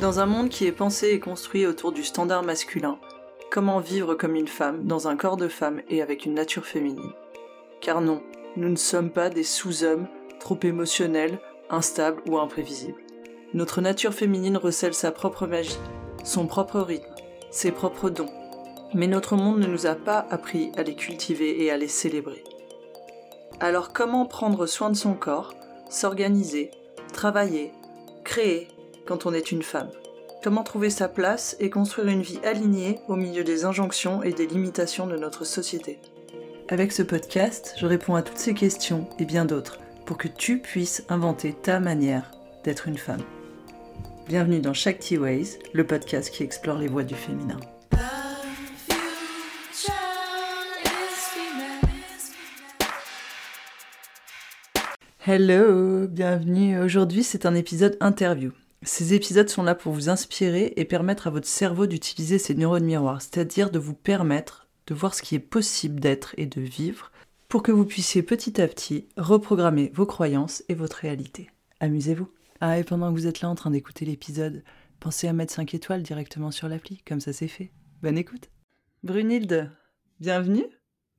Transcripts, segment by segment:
Dans un monde qui est pensé et construit autour du standard masculin, comment vivre comme une femme, dans un corps de femme et avec une nature féminine? Car non, nous ne sommes pas des sous-hommes trop émotionnels, instables ou imprévisibles. Notre nature féminine recèle sa propre magie, son propre rythme, ses propres dons. Mais notre monde ne nous a pas appris à les cultiver et à les célébrer. Alors comment prendre soin de son corps, s'organiser, travailler, créer? Quand on est une femme Comment trouver sa place et construire une vie alignée au milieu des injonctions et des limitations de notre société? Avec ce podcast, je réponds à toutes ces questions et bien d'autres pour que tu puisses inventer ta manière d'être une femme. Bienvenue dans Shakti Ways, le podcast qui explore les voies du féminin. Hello, bienvenue. Aujourd'hui, c'est un épisode interview. Ces épisodes sont là pour vous inspirer et permettre à votre cerveau d'utiliser ses neurones miroirs, c'est-à-dire de vous permettre de voir ce qui est possible d'être et de vivre pour que vous puissiez petit à petit reprogrammer vos croyances et votre réalité. Amusez-vous. Ah, et pendant que vous êtes là en train d'écouter l'épisode, pensez à mettre 5 étoiles directement sur l'appli, comme ça c'est fait. Bonne écoute. Brunilde, bienvenue.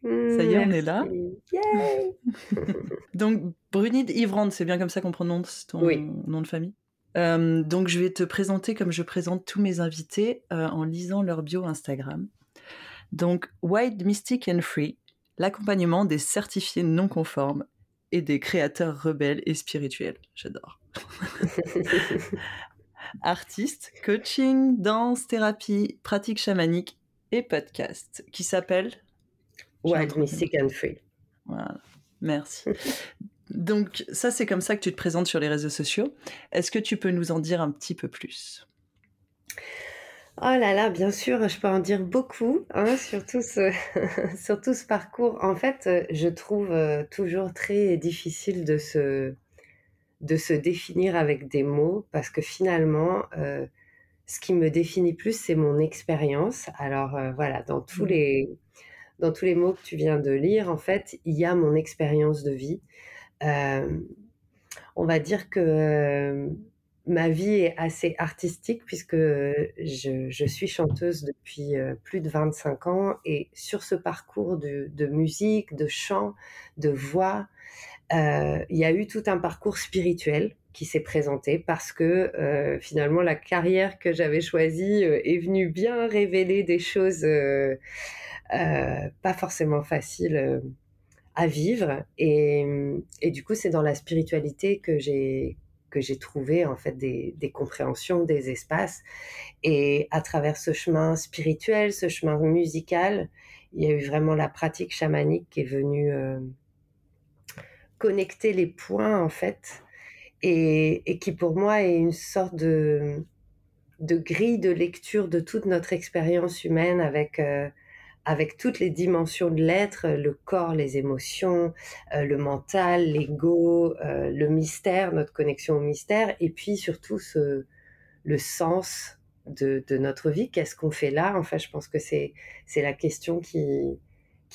Ça y est, on est là. donc, Brunilde Ivrande, c'est bien comme ça qu'on prononce ton nom de famille? Euh, donc, je vais te présenter comme je présente tous mes invités euh, en lisant leur bio Instagram. Donc, Wild Mystic and Free, l'accompagnement des certifiés non conformes et des créateurs rebelles et spirituels. J'adore. Artiste, coaching, danse, thérapie, pratique chamanique et podcast qui s'appelle Wild Mystic and Free. Voilà, merci. Donc ça, c'est comme ça que tu te présentes sur les réseaux sociaux. Est-ce que tu peux nous en dire un petit peu plus? Oh là là, bien sûr, je peux en dire beaucoup hein, sur, tout ce, sur tout ce parcours. En fait, je trouve euh, toujours très difficile de se, de se définir avec des mots parce que finalement, euh, ce qui me définit plus, c'est mon expérience. Alors euh, voilà, dans tous, mmh. les, dans tous les mots que tu viens de lire, en fait, il y a mon expérience de vie. Euh, on va dire que euh, ma vie est assez artistique puisque je, suis chanteuse depuis euh, plus de 25 ans et sur ce parcours de, musique, de chant, de voix, il y a eu tout un parcours spirituel qui s'est présenté parce que finalement la carrière que j'avais choisie est venue bien révéler des choses pas forcément faciles à vivre. Et, et du coup, c'est dans la spiritualité que j'ai que j'ai trouvé en fait des, des, compréhensions des espaces. Et à travers ce chemin spirituel, ce chemin musical, il y a eu vraiment la pratique chamanique qui est venue euh, connecter les points en fait, et, et, qui pour moi est une sorte de, de grille de lecture de toute notre expérience humaine avec euh, avec toutes les dimensions de l'être, le corps, les émotions, euh, le mental, l'ego, euh, le mystère, notre connexion au mystère, et puis surtout le sens de, notre vie. Qu'est-ce qu'on fait là? Enfin, je pense que c'est la question qui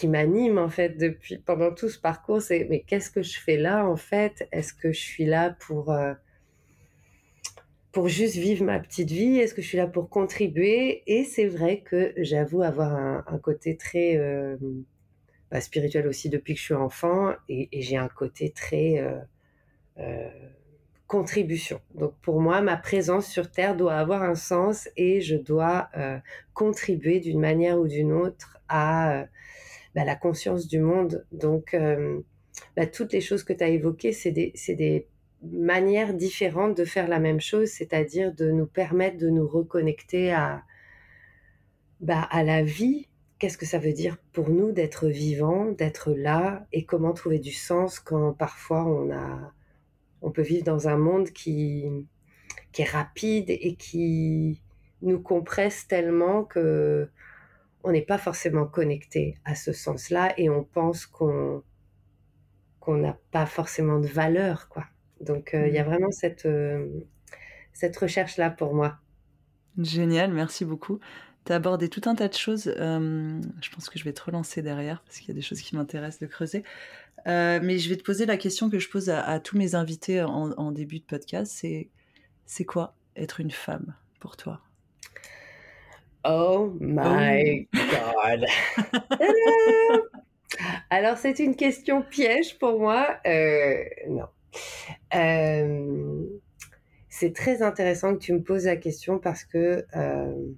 m'anime en fait depuis pendant tout ce parcours. Mais qu'est-ce que je fais là en fait? Est-ce que je suis là pour euh, pour juste vivre ma petite vie Est-ce que je suis là pour contribuer? Et c'est vrai que j'avoue avoir un, côté très euh, bah, spirituel aussi depuis que je suis enfant, et, j'ai un côté très euh, euh, contribution. Donc pour moi, ma présence sur Terre doit avoir un sens et je dois contribuer d'une manière ou d'une autre à bah, la conscience du monde. Donc bah, toutes les choses que tu as évoquées, c'est des, des manière différente de faire la même chose, c'est-à-dire de nous permettre de nous reconnecter à, bah, à la vie. Qu'est-ce que ça veut dire pour nous d'être vivant, d'être là et comment trouver du sens quand parfois on a, on peut vivre dans un monde qui, qui est rapide et qui nous compresse tellement que on n'est pas forcément connecté à ce sens-là et on pense qu'on qu'on n'a pas forcément de valeur, quoi. Donc, euh, il y a mmh. vraiment cette, euh, cette recherche-là pour moi. Génial, merci beaucoup. Tu as abordé tout un tas de choses. je pense que je vais te relancer derrière parce qu'il y a des choses qui m'intéressent de creuser. Euh, mais je vais te poser la question que je pose à, tous mes invités en, début de podcast. C'est c'est quoi être une femme pour toi? Oh my God Alors, c'est une question piège pour moi. Euh, non. Euh, c'est très intéressant que tu me poses la question parce que euh,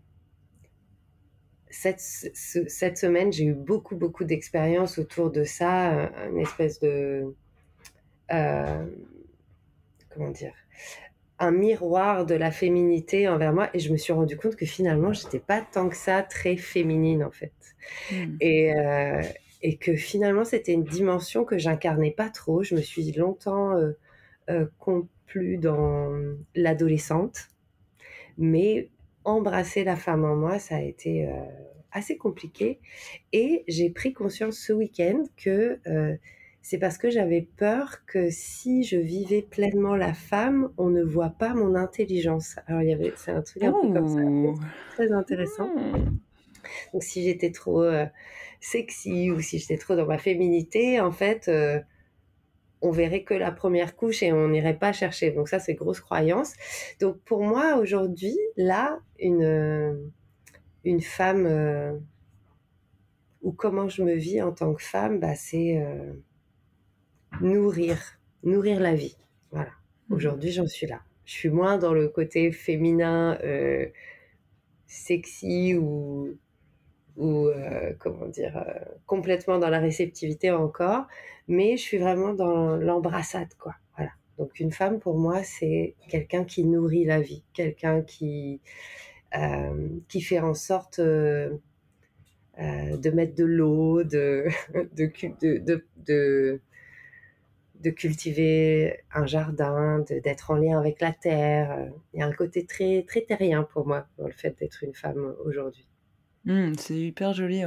cette, cette, semaine, j'ai eu beaucoup, beaucoup d'expériences autour de ça, une espèce de... comment dire un miroir de la féminité envers moi et je me suis rendu compte que finalement j'étais pas tant que ça très féminine en fait hmm. et, et que finalement c'était une dimension que j'incarnais pas trop. Je me suis longtemps euh, euh complue dans l'adolescente, mais embrasser la femme en moi, ça a été euh, assez compliqué. Et j'ai pris conscience ce week-end que euh, c'est parce que j'avais peur que si je vivais pleinement la femme, on ne voit pas mon intelligence. Alors il y avait, c'est un truc un peu comme ça, très intéressant. Hmm. Donc si j'étais trop sexy ou si j'étais trop dans ma féminité, en fait, euh, on verrait que la première couche et on n'irait pas chercher. Donc ça, c'est grosse croyance. Donc pour moi, aujourd'hui, là, une, euh, une femme, euh, ou comment je me vis en tant que femme, bah, c'est nourrir, nourrir la vie. Voilà. Mmh. Aujourd'hui, j'en suis là. Je suis moins dans le côté féminin, sexy ou ou euh, comment dire euh, complètement dans la réceptivité encore mais je suis vraiment dans l'embrassade quoi voilà donc une femme pour moi c'est quelqu'un qui nourrit la vie quelqu'un qui euh, qui fait en sorte de mettre de l'eau de de, de, de, cultiver un jardin, d'être en lien avec la terre. Il y a un côté très, très terrien pour moi dans le fait d'être une femme aujourd'hui. Mmh, c'est hyper joli. Et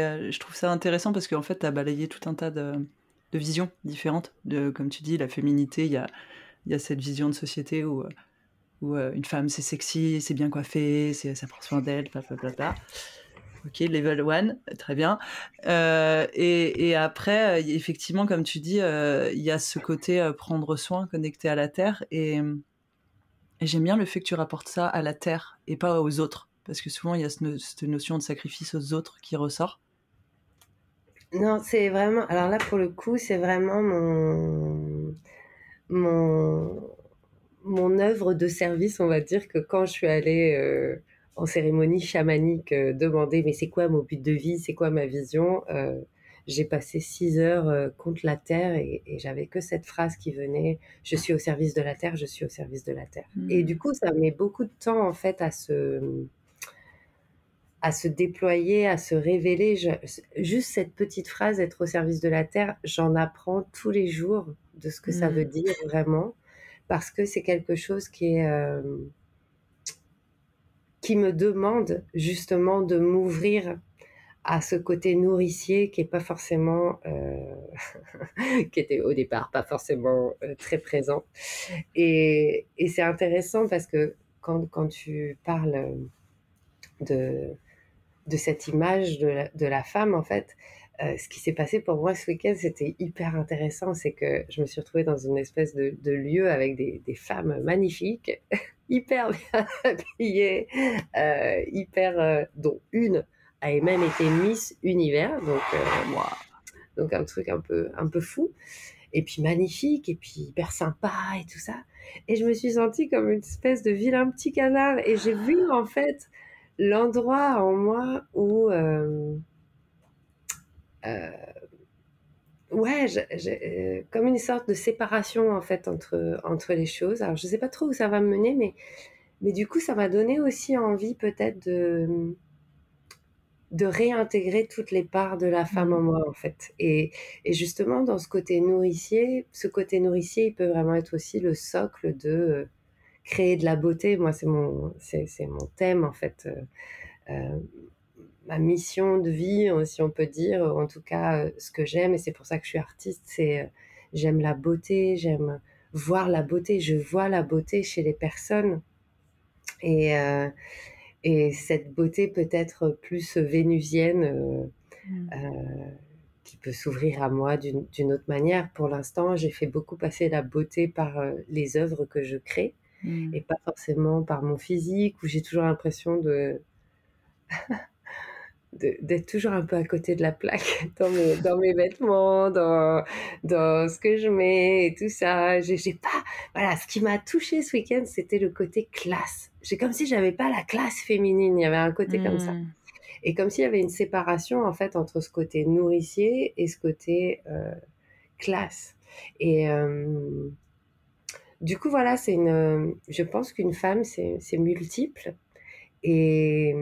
euh, je trouve ça intéressant parce qu'en fait, tu as balayé tout un tas de, visions différentes. De, comme tu dis, la féminité, il y a, y a cette vision de société où, euh, où euh, une femme, c'est sexy, c'est bien coiffé, ça prend soin d'elle, bla Ok, level 1, très bien. et, et, après, effectivement, comme tu dis, il y a ce côté prendre soin, connecté à la terre. Et j'aime bien le fait que tu rapportes ça à la terre et pas aux autres parce que souvent il y a cette notion de sacrifice aux autres qui ressort. Non, c'est vraiment. Alors là, pour le coup, c'est vraiment mon mon mon œuvre de service, on va dire que quand je suis allée euh, en cérémonie chamanique euh, demander mais c'est quoi mon but de vie, c'est quoi ma vision, euh, j'ai passé six heures contre la terre et, j'avais que cette phrase qui venait je suis au service de la terre, je suis au service de la terre. Et mmh. du coup, ça met beaucoup de temps en fait à se à se déployer, à se révéler. juste cette petite phrase, être au service de la terre, j'en apprends tous les jours de ce que ça veut mmh. dire vraiment, parce que c'est quelque chose qui est euh, qui me demande justement de m'ouvrir à ce côté nourricier qui est pas forcément euh, qui était au départ pas forcément euh, très présent et, et c'est intéressant parce que quand, quand tu parles de de cette image de la, femme, en fait, euh, ce qui s'est passé pour moi ce week-end, c'était hyper intéressant. C'est que je me suis retrouvée dans une espèce de, lieu avec des, femmes magnifiques, hyper bien habillées, euh, hyper, euh, dont une a même été Miss Univers, donc, donc un truc un peu, un peu fou. Et puis magnifique, et puis hyper sympa et tout ça. Et je me suis sentie comme une espèce de vilain petit canard. Et j'ai vu en fait l'endroit en moi où euh, euh, ouais, euh, comme une sorte de séparation en fait entre entre les choses. Alors je sais pas trop où ça va me mener, mais mais du coup ça m'a donné aussi envie peut-être de de réintégrer toutes les parts de la femme en moi en fait. Et, et justement dans ce côté nourricier, ce côté nourricier, il peut vraiment être aussi le socle de créer de la beauté. Moi, c'est mon, c'est, mon thème, en fait. Euh, euh, ma mission de vie, hein, si on peut dire, en tout cas, euh, ce que j'aime, et c'est pour ça que je suis artiste, c'est j'aime la beauté, j'aime voir la beauté, je vois la beauté chez les personnes. Et, et cette beauté peut être plus vénusienne, mmh. qui peut s'ouvrir à moi d'une autre manière. Pour l'instant, j'ai fait beaucoup passer la beauté par les œuvres que je crée. Mmh. et pas forcément par mon physique, où j'ai toujours l'impression de d'être toujours un peu à côté de la plaque dans mes, dans mes vêtements, dans, dans ce que je mets et tout ça. J'ai pas, voilà, ce qui m'a touché ce week-end, c'était le côté classe. J'ai comme si j'avais pas la classe féminine. Il y avait un côté comme ça. Mmh. Et comme s'il y avait une séparation, en fait, entre ce côté nourricier et ce côté euh, classe. Et euh, du coup, voilà, c'est une, je pense qu'une femme, c'est multiple. Et,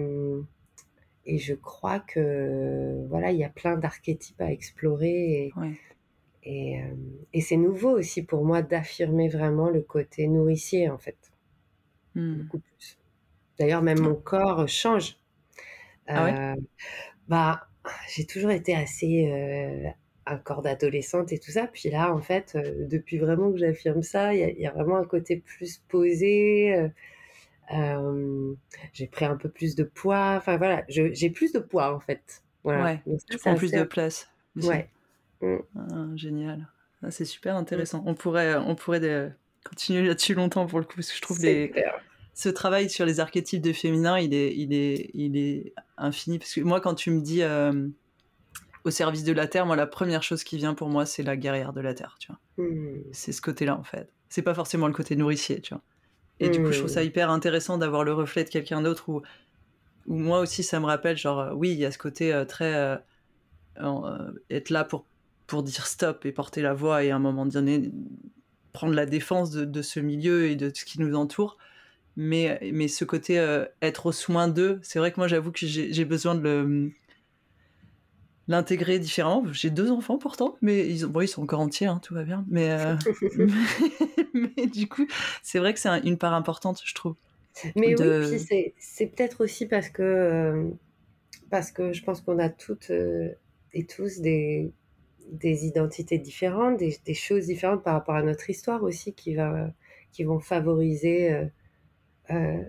et je crois que voilà, il y a plein d'archétypes à explorer. Et, euh, et, c'est nouveau aussi pour moi d'affirmer vraiment le côté nourricier, en fait. Hmm. Beaucoup plus. D'ailleurs, même mon corps change. Ah euh, bah, j'ai toujours été assez euh, un corps d'adolescente et tout ça. Puis là, en fait, depuis vraiment que j'affirme ça, il y, a vraiment un côté plus posé j'ai pris un peu plus de poids. Enfin voilà, j'ai plus de poids en fait. Voilà. Ouais, tu prends plus de place. Ouais. Mmh. Ah, génial. Ah, c'est super mmh. intéressant. On pourrait, on pourrait continuer là-dessus longtemps pour le coup, parce que je trouve des... ce travail sur les archétypes de féminin, il est, il est, il est infini. Parce que moi, quand tu me dis au service de la terre, moi, la première chose qui vient pour moi, c'est la guerrière de la terre. Tu vois. Mmh. C'est ce côté-là en fait. C'est pas forcément le côté nourricier, tu vois. Et du coup, je trouve ça mmh. hyper intéressant d'avoir le reflet de quelqu'un d'autre où, où moi aussi, ça me rappelle, genre, euh, oui, il y a ce côté euh, très. Euh, être là pour, pour dire stop et porter la voix et à un moment donné prendre la défense de, de ce milieu et de ce qui nous entoure. Mais, mais ce côté être au soin d'eux, c'est vrai que moi, j'avoue que j'ai besoin de le l'intégrer différemment. J'ai deux enfants pourtant, mais ils, bon, ils sont encore entiers, hein, tout va bien. Mais, mais, du coup, c'est vrai que c'est une part importante, je trouve. Mais oui, puis c'est peut-être aussi parce que, euh, parce que je pense qu'on a toutes euh, et tous des, des identités différentes, des, des, choses différentes par rapport à notre histoire aussi qui, va, qui vont favoriser euh,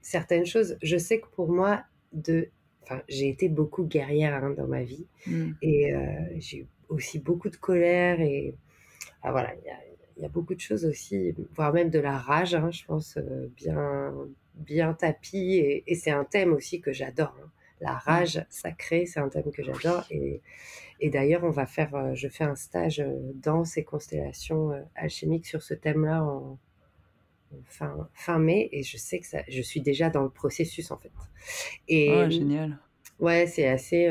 certaines choses. Je sais que pour moi, de enfin, j'ai été beaucoup guerrière hein, dans ma vie mmh. et j'ai eu aussi beaucoup de colère et ah, voilà, il y a, y a, beaucoup de choses aussi, voire même de la rage, hein, je pense, bien, bien tapis. Et, et c'est un thème aussi que j'adore. Hein. La mmh. rage sacrée, c'est un thème que j'adore. Et, et d'ailleurs, on va faire, je fais un stage dans ces constellations alchimiques sur ce thème-là en, fin, fin mai et je sais que ça, je suis déjà dans le processus en fait. Et oh, génial. Ouais, c'est assez.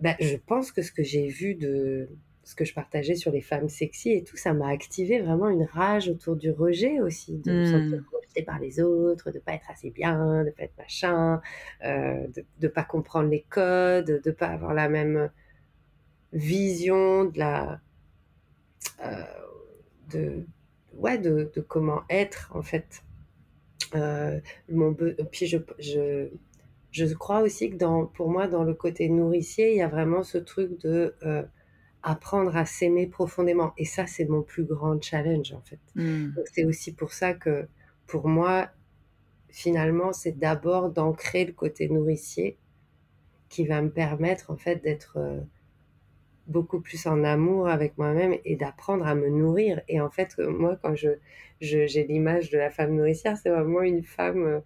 Bah, je pense que ce que j'ai vu de ce que je partageais sur les femmes sexy et tout, ça m'a activé vraiment une rage autour du rejet aussi, de me sentir mmh. rejetée par les autres, de pas être assez bien, de pas être machin, euh, de ne pas comprendre les codes, de pas avoir la même vision de la. Euh, de, ouais, de, de, comment être en fait. Euh, mon puis je, je, je, crois aussi que dans, pour moi, dans le côté nourricier, il y a vraiment ce truc de euh, apprendre à s'aimer profondément. Et ça, c'est mon plus grand challenge en fait. Mmh. C'est aussi pour ça que pour moi, finalement, c'est d'abord d'ancrer le côté nourricier qui va me permettre en fait d'être euh, beaucoup plus en amour avec moi-même et d'apprendre à me nourrir. Et en fait, moi, quand je, j'ai l'image de la femme nourricière, c'est vraiment une femme euh,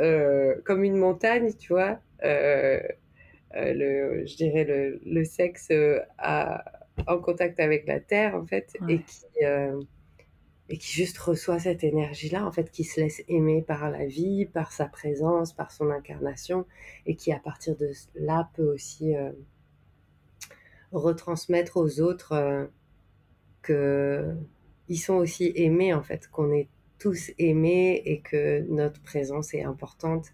euh, comme une montagne, tu vois. Euh, le, je dirais le, le sexe à, en contact avec la terre, en fait, et qui et qui juste reçoit cette énergie-là, en fait, qui se laisse aimer par la vie, par sa présence, par son incarnation, et qui à partir de là peut aussi retransmettre aux autres euh, que ils sont aussi aimés en fait, qu'on est tous aimés et que notre présence est importante.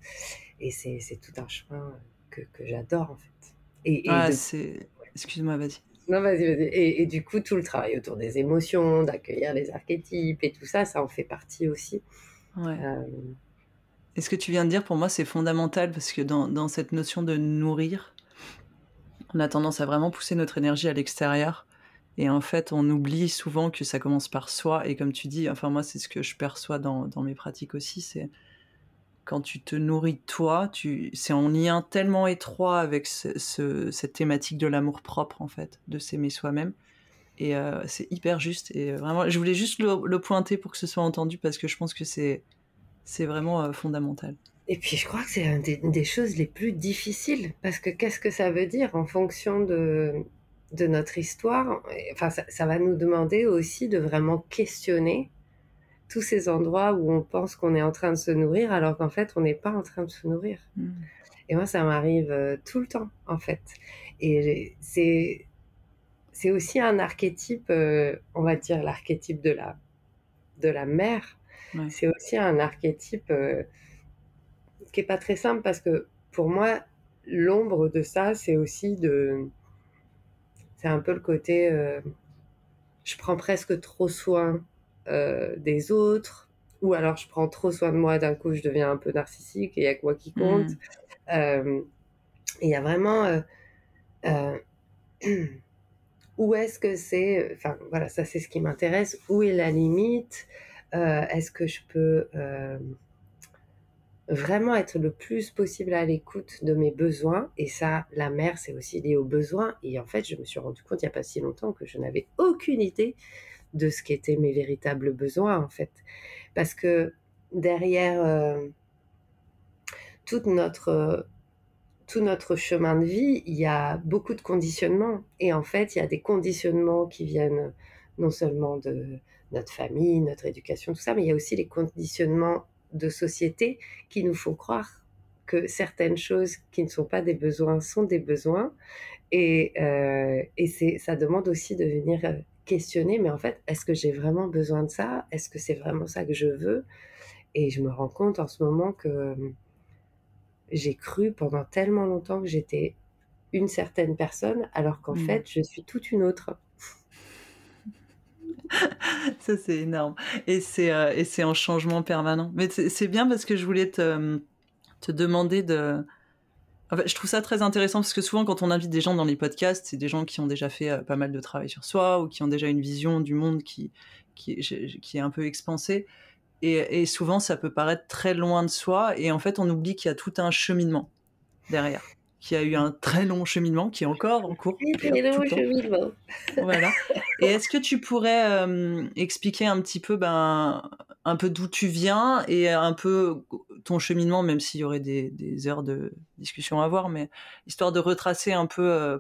Et c'est, tout un chemin que, que j'adore en fait. Et, ah, c'est... Excuse-moi, vas-y. Non, vas-y, vas-y. Et, du coup, tout le travail autour des émotions, d'accueillir les archétypes et tout ça, ça en fait partie aussi. Ouais. Euh, et ce que tu viens de dire, pour moi, c'est fondamental parce que dans, dans cette notion de nourrir, on a tendance à vraiment pousser notre énergie à l'extérieur. Et en fait, on oublie souvent que ça commence par soi. Et comme tu dis, enfin moi, c'est ce que je perçois dans, mes pratiques aussi, c'est quand tu te nourris de toi, tu, c'est en lien tellement étroit avec cette thématique de l'amour propre, en fait, de s'aimer soi-même, Et c'est hyper juste. Et vraiment, je voulais juste le, pointer pour que ce soit entendu parce que je pense que c'est c'est vraiment fondamental. Et puis je crois que c'est une des, choses les plus difficiles parce que qu'est-ce que ça veut dire en fonction de, de notre histoire? Enfin, ça, va nous demander aussi de vraiment questionner tous ces endroits où on pense qu'on est en train de se nourrir alors qu'en fait on n'est pas en train de se nourrir. Mmh. Et moi, ça m'arrive euh, tout le temps en fait. Et c'est c'est aussi un archétype, euh, on va dire l'archétype de la de la mère. C'est aussi un archétype euh, qui est pas très simple parce que pour moi, l'ombre de ça, c'est aussi de. C'est un peu le côté. Euh, je prends presque trop soin euh, des autres, ou alors je prends trop soin de moi, d'un coup je deviens un peu narcissique et il n'y a que moi qui compte. Mmh. Euh, il y a vraiment. où est-ce que c'est. Enfin, voilà, ça c'est ce qui m'intéresse. Où est la limite? Est-ce que je peux vraiment être le plus possible à l'écoute de mes besoins. Et ça, la mère, c'est aussi lié aux besoins. Et en fait, je me suis rendu compte il n'y a pas si longtemps que je n'avais aucune idée de ce qu'étaient mes véritables besoins, en fait. Parce que derrière euh, toute notre, tout notre chemin de vie, il y a beaucoup de conditionnements. Et en fait, il y a des conditionnements qui viennent non seulement de notre famille, notre éducation, tout ça, mais il y a aussi les conditionnements de société qui nous font croire que certaines choses qui ne sont pas des besoins sont des besoins. Et, euh, et c'est, ça demande aussi de venir euh, questionner, mais en fait, est-ce que j'ai vraiment besoin de ça? Est-ce que c'est vraiment ça que je veux? Et je me rends compte en ce moment que euh, j'ai cru pendant tellement longtemps que j'étais une certaine personne, alors qu'en mmh. fait, je suis toute une autre. ça, c'est énorme. Et c'est, euh, c'est un changement permanent. Mais c'est bien parce que je voulais te, te demander de. je trouve ça très intéressant parce que souvent, quand on invite des gens dans les podcasts, c'est des gens qui ont déjà fait euh, pas mal de travail sur soi ou qui ont déjà une vision du monde qui, qui, qui est un peu expansée. Et, et, souvent, ça peut paraître très loin de soi. Et en fait, on oublie qu'il y a tout un cheminement derrière qui a eu un très long cheminement, qui est encore en cours. Très long cheminement. Voilà. Et est-ce que tu pourrais euh, expliquer un petit peu, ben, un peu d'où tu viens et un peu ton cheminement, même s'il y aurait des, heures de discussion à avoir, mais histoire de retracer un peu euh,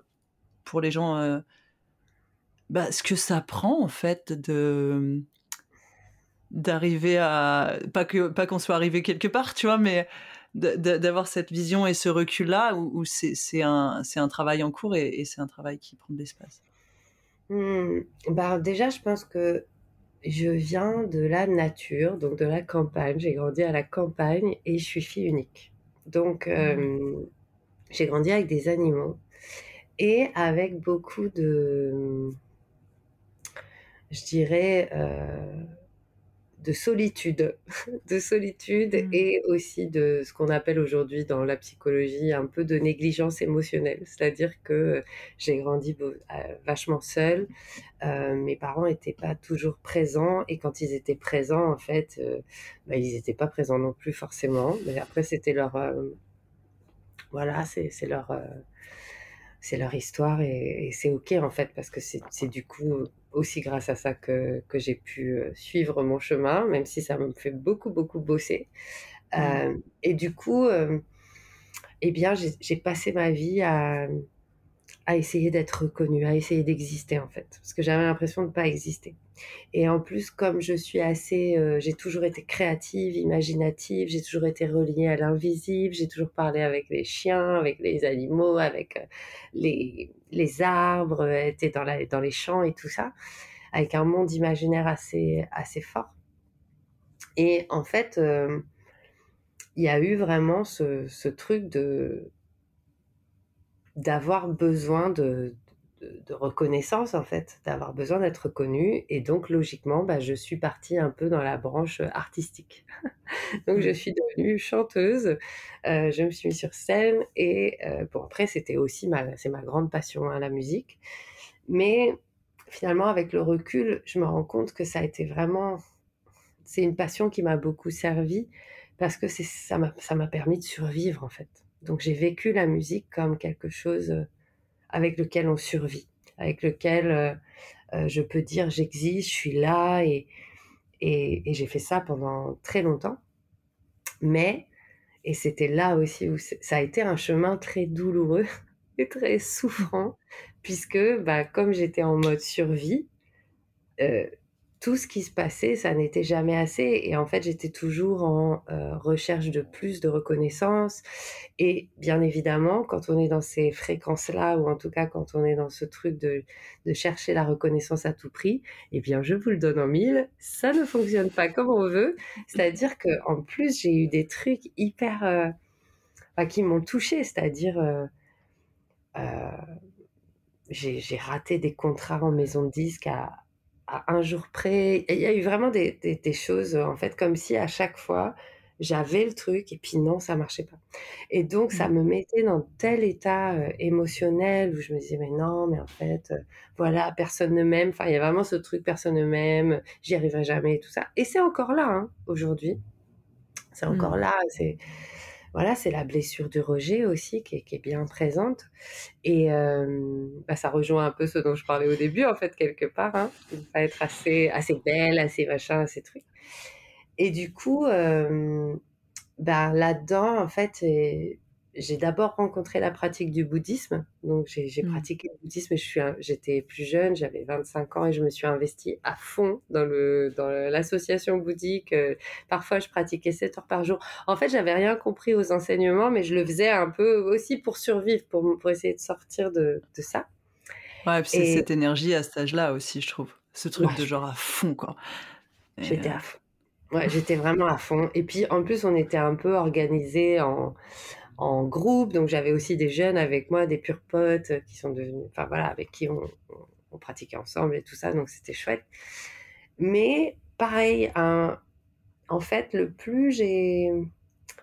pour les gens euh, bah, ce que ça prend en fait de d'arriver à pas que pas qu'on soit arrivé quelque part, tu vois, mais d'avoir cette vision et ce recul-là, où, c'est un, un travail en cours et, c'est un travail qui prend de l'espace mmh. bah Déjà, je pense que je viens de la nature, donc de la campagne. J'ai grandi à la campagne et je suis fille unique. Donc, mmh. euh, j'ai grandi avec des animaux et avec beaucoup de, je dirais, euh, de solitude, de solitude mmh. et aussi de ce qu'on appelle aujourd'hui dans la psychologie un peu de négligence émotionnelle. C'est-à-dire que j'ai grandi euh, vachement seule, euh, mes parents n'étaient pas toujours présents et quand ils étaient présents, en fait, euh, bah, ils n'étaient pas présents non plus forcément. Mais après, c'était leur, voilà, c'est leur c'est leur histoire et, c'est ok en fait parce que c'est du coup aussi grâce à ça que, que j'ai pu euh, suivre mon chemin, même si ça me fait beaucoup beaucoup bosser. Mmh. Euh, et du coup, euh, eh bien, j'ai passé ma vie à, à essayer d'être reconnue, à essayer d'exister en fait, parce que j'avais l'impression de ne pas exister. Et en plus, comme je suis assez, euh, j'ai toujours été créative, imaginative, j'ai toujours été reliée à l'invisible, j'ai toujours parlé avec les chiens, avec les animaux, avec euh, les, les arbres, été dans, la, dans les champs et tout ça, avec un monde imaginaire assez, assez fort. Et en fait, euh, il y a eu vraiment ce, ce truc de d'avoir besoin de, de, reconnaissance en fait, d'avoir besoin d'être reconnue et donc logiquement bah, je suis partie un peu dans la branche artistique. donc je mmh. suis devenue chanteuse, euh, je me suis mise sur scène et euh, bon après c'était aussi ma, c'est ma grande passion hein, la musique, mais finalement avec le recul je me rends compte que ça a été vraiment c'est une passion qui m'a beaucoup servi parce que c'est ça m'a ça m'a permis de survivre en fait. Donc j'ai vécu la musique comme quelque chose euh, avec lequel on survit, avec lequel euh, je peux dire j'existe, je suis là et, j'ai fait ça pendant très longtemps. Mais, et c'était là aussi où ça a été un chemin très douloureux et très souffrant, puisque bah, comme j'étais en mode survie, euh, tout ce qui se passait, ça n'était jamais assez. Et en fait, j'étais toujours en euh, recherche de plus de reconnaissance. Et bien évidemment, quand on est dans ces fréquences-là, ou en tout cas quand on est dans ce truc de, de, chercher la reconnaissance à tout prix, eh bien, je vous le donne en mille, ça ne fonctionne pas comme on veut. C'est-à-dire que en plus, j'ai eu des trucs hyper... Euh, qui m'ont touché, c'est-à-dire... Euh, j'ai raté des contrats en maison de disque à, à un jour près. Il y a eu vraiment des, des, choses, en fait, comme si à chaque fois, j'avais le truc et puis non, ça marchait pas. Et donc, ça mmh. me mettait dans tel état émotionnel où je me disais, mais non, mais en fait, voilà, personne ne m'aime. Enfin, il y a vraiment ce truc, personne ne m'aime, j'y arriverai jamais et tout ça. Et c'est encore là, hein, aujourd'hui. C'est encore mmh. là. C'est voilà, c'est la blessure du rejet aussi qui est, bien présente. Et bah, ça rejoint un peu ce dont je parlais au début, en fait, quelque part. Hein. Il faut être assez, assez belle, assez machin, assez truc. Et du coup, bah, là-dedans, en fait, j'ai d'abord rencontré la pratique du bouddhisme. Donc, j'ai mmh. pratiqué le bouddhisme. J'étais plus jeune, j'avais 25 ans et je me suis investie à fond dans l'association dans bouddhique. Euh, parfois, je pratiquais 7 heures par jour. En fait, j'avais rien compris aux enseignements, mais je le faisais un peu aussi pour survivre, pour, pour essayer de sortir de, de ça. Ouais, et puis c'est cette énergie à cet âge-là aussi, je trouve. Ce truc de genre à fond, quoi. J'étais à fond. Ouais, j'étais vraiment à fond. Et puis, en plus, on était un peu organisés en en groupe. Donc j'avais aussi des jeunes avec moi, des purs potes euh, qui sont devenus, enfin voilà, avec qui on, pratiquait ensemble et tout ça. Donc c'était chouette. Mais pareil, en fait, le plus j'ai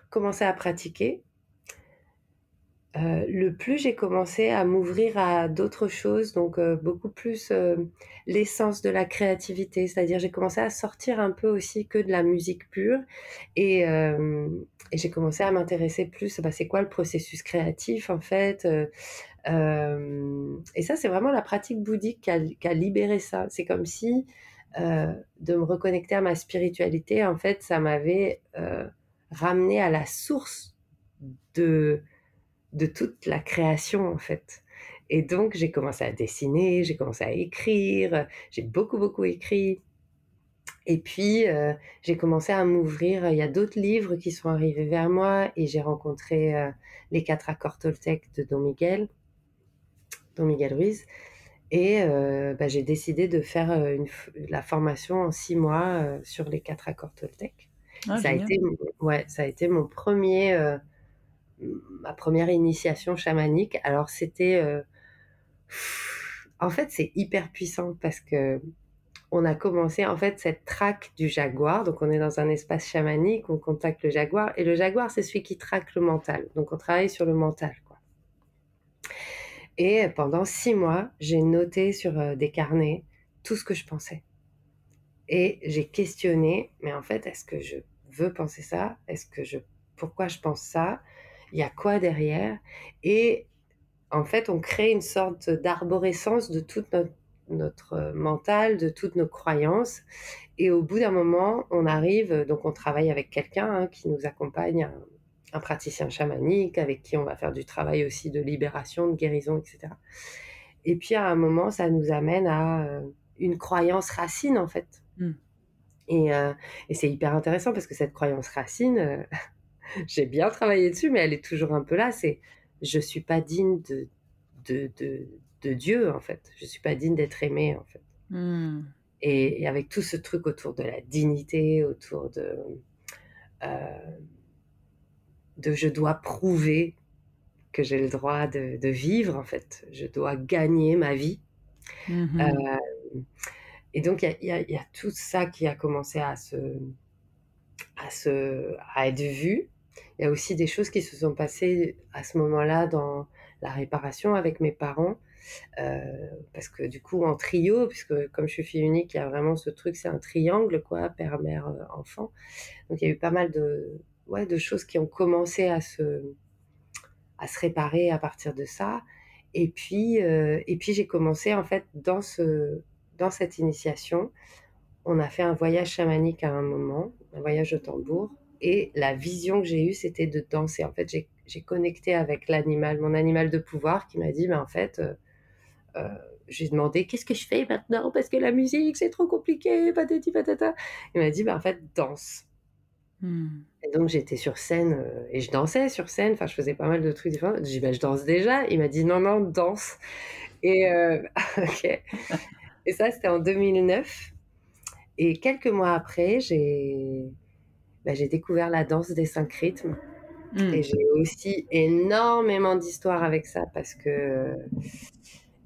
commencé à pratiquer, euh, le plus j'ai commencé à m'ouvrir à d'autres choses, donc euh, beaucoup plus euh, l'essence de la créativité, c'est-à-dire j'ai commencé à sortir un peu aussi que de la musique pure et, j'ai commencé à m'intéresser plus, bah, c'est quoi le processus créatif en fait. et ça, c'est vraiment la pratique bouddhique qui a libéré ça. C'est comme si de me reconnecter à ma spiritualité, en fait, ça m'avait ramené à la source de de toute la création en fait. Et donc j'ai commencé à dessiner, j'ai commencé à écrire, j'ai beaucoup beaucoup écrit. Et puis euh, j'ai commencé à m'ouvrir. Il y a d'autres livres qui sont arrivés vers moi et j'ai rencontré euh, les quatre accords Toltec de Don Miguel, Don Miguel Ruiz. Et euh, bah, j'ai décidé de faire une, la formation en six mois sur les quatre accords Toltec. Ah, ça, a été, ouais, ça a été mon premier ma première initiation chamanique. Alors c'était, euh, en fait, c'est hyper puissant parce que on a commencé en fait cette traque du jaguar. Donc on est dans un espace chamanique, on contacte le jaguar et le jaguar c'est celui qui traque le mental. Donc on travaille sur le mental. Quoi. Et pendant six mois, j'ai noté sur euh, des carnets tout ce que je pensais. Et j'ai questionné, mais en fait, est-ce que je veux penser ça? Est-ce que je, pourquoi je pense ça? Il y a quoi derrière? Et en fait, on crée une sorte d'arborescence de tout notre, mental, de toutes nos croyances. Et au bout d'un moment, on arrive, donc on travaille avec quelqu'un hein, qui nous accompagne, un, praticien chamanique, avec qui on va faire du travail aussi de libération, de guérison, etc. Et puis à un moment, ça nous amène à euh, une croyance racine, en fait. Mmh. Euh, et, c'est hyper intéressant parce que cette croyance racine, euh, j'ai bien travaillé dessus, mais elle est toujours un peu là. C'est je suis pas digne de, de, de, Dieu, en fait. Je suis pas digne d'être aimée, en fait. Hmm. Et, avec tout ce truc autour de la dignité, autour de, euh, de je dois prouver que j'ai le droit de, de, vivre, en fait. Je dois gagner ma vie. Mm-hmm. Euh, et donc, il y, y a, tout ça qui a commencé à se, à, se, à être vu il y a aussi des choses qui se sont passées à ce moment-là dans la réparation avec mes parents. Euh, parce que du coup, en trio, puisque comme je suis fille unique, il y a vraiment ce truc, c'est un triangle, quoi, père, mère, euh, enfant. Donc il y a eu pas mal de, ouais, de choses qui ont commencé à se, à se réparer à partir de ça. Et puis, euh, et puis j'ai commencé en fait dans ce, dans cette initiation, on a fait un voyage chamanique à un moment, un voyage au tambour. Et la vision que j'ai eue, c'était de danser. En fait, j'ai connecté avec l'animal, mon animal de pouvoir, qui m'a dit, mais en fait, euh, euh, j'ai demandé, qu'est-ce que je fais maintenant Parce que la musique, c'est trop compliqué, patati patata. Il m'a dit, bah, en fait, danse. Hmm. Et donc j'étais sur scène euh, et je dansais sur scène, enfin je faisais pas mal de trucs différents. J'ai dit bah, je danse déjà. Il m'a dit non, non, danse. Et, et ça c'était en 2009. Et quelques mois après, j'ai bah, j'ai découvert la danse des cinq rythmes. Hmm. Et j'ai aussi énormément d'histoires avec ça parce que,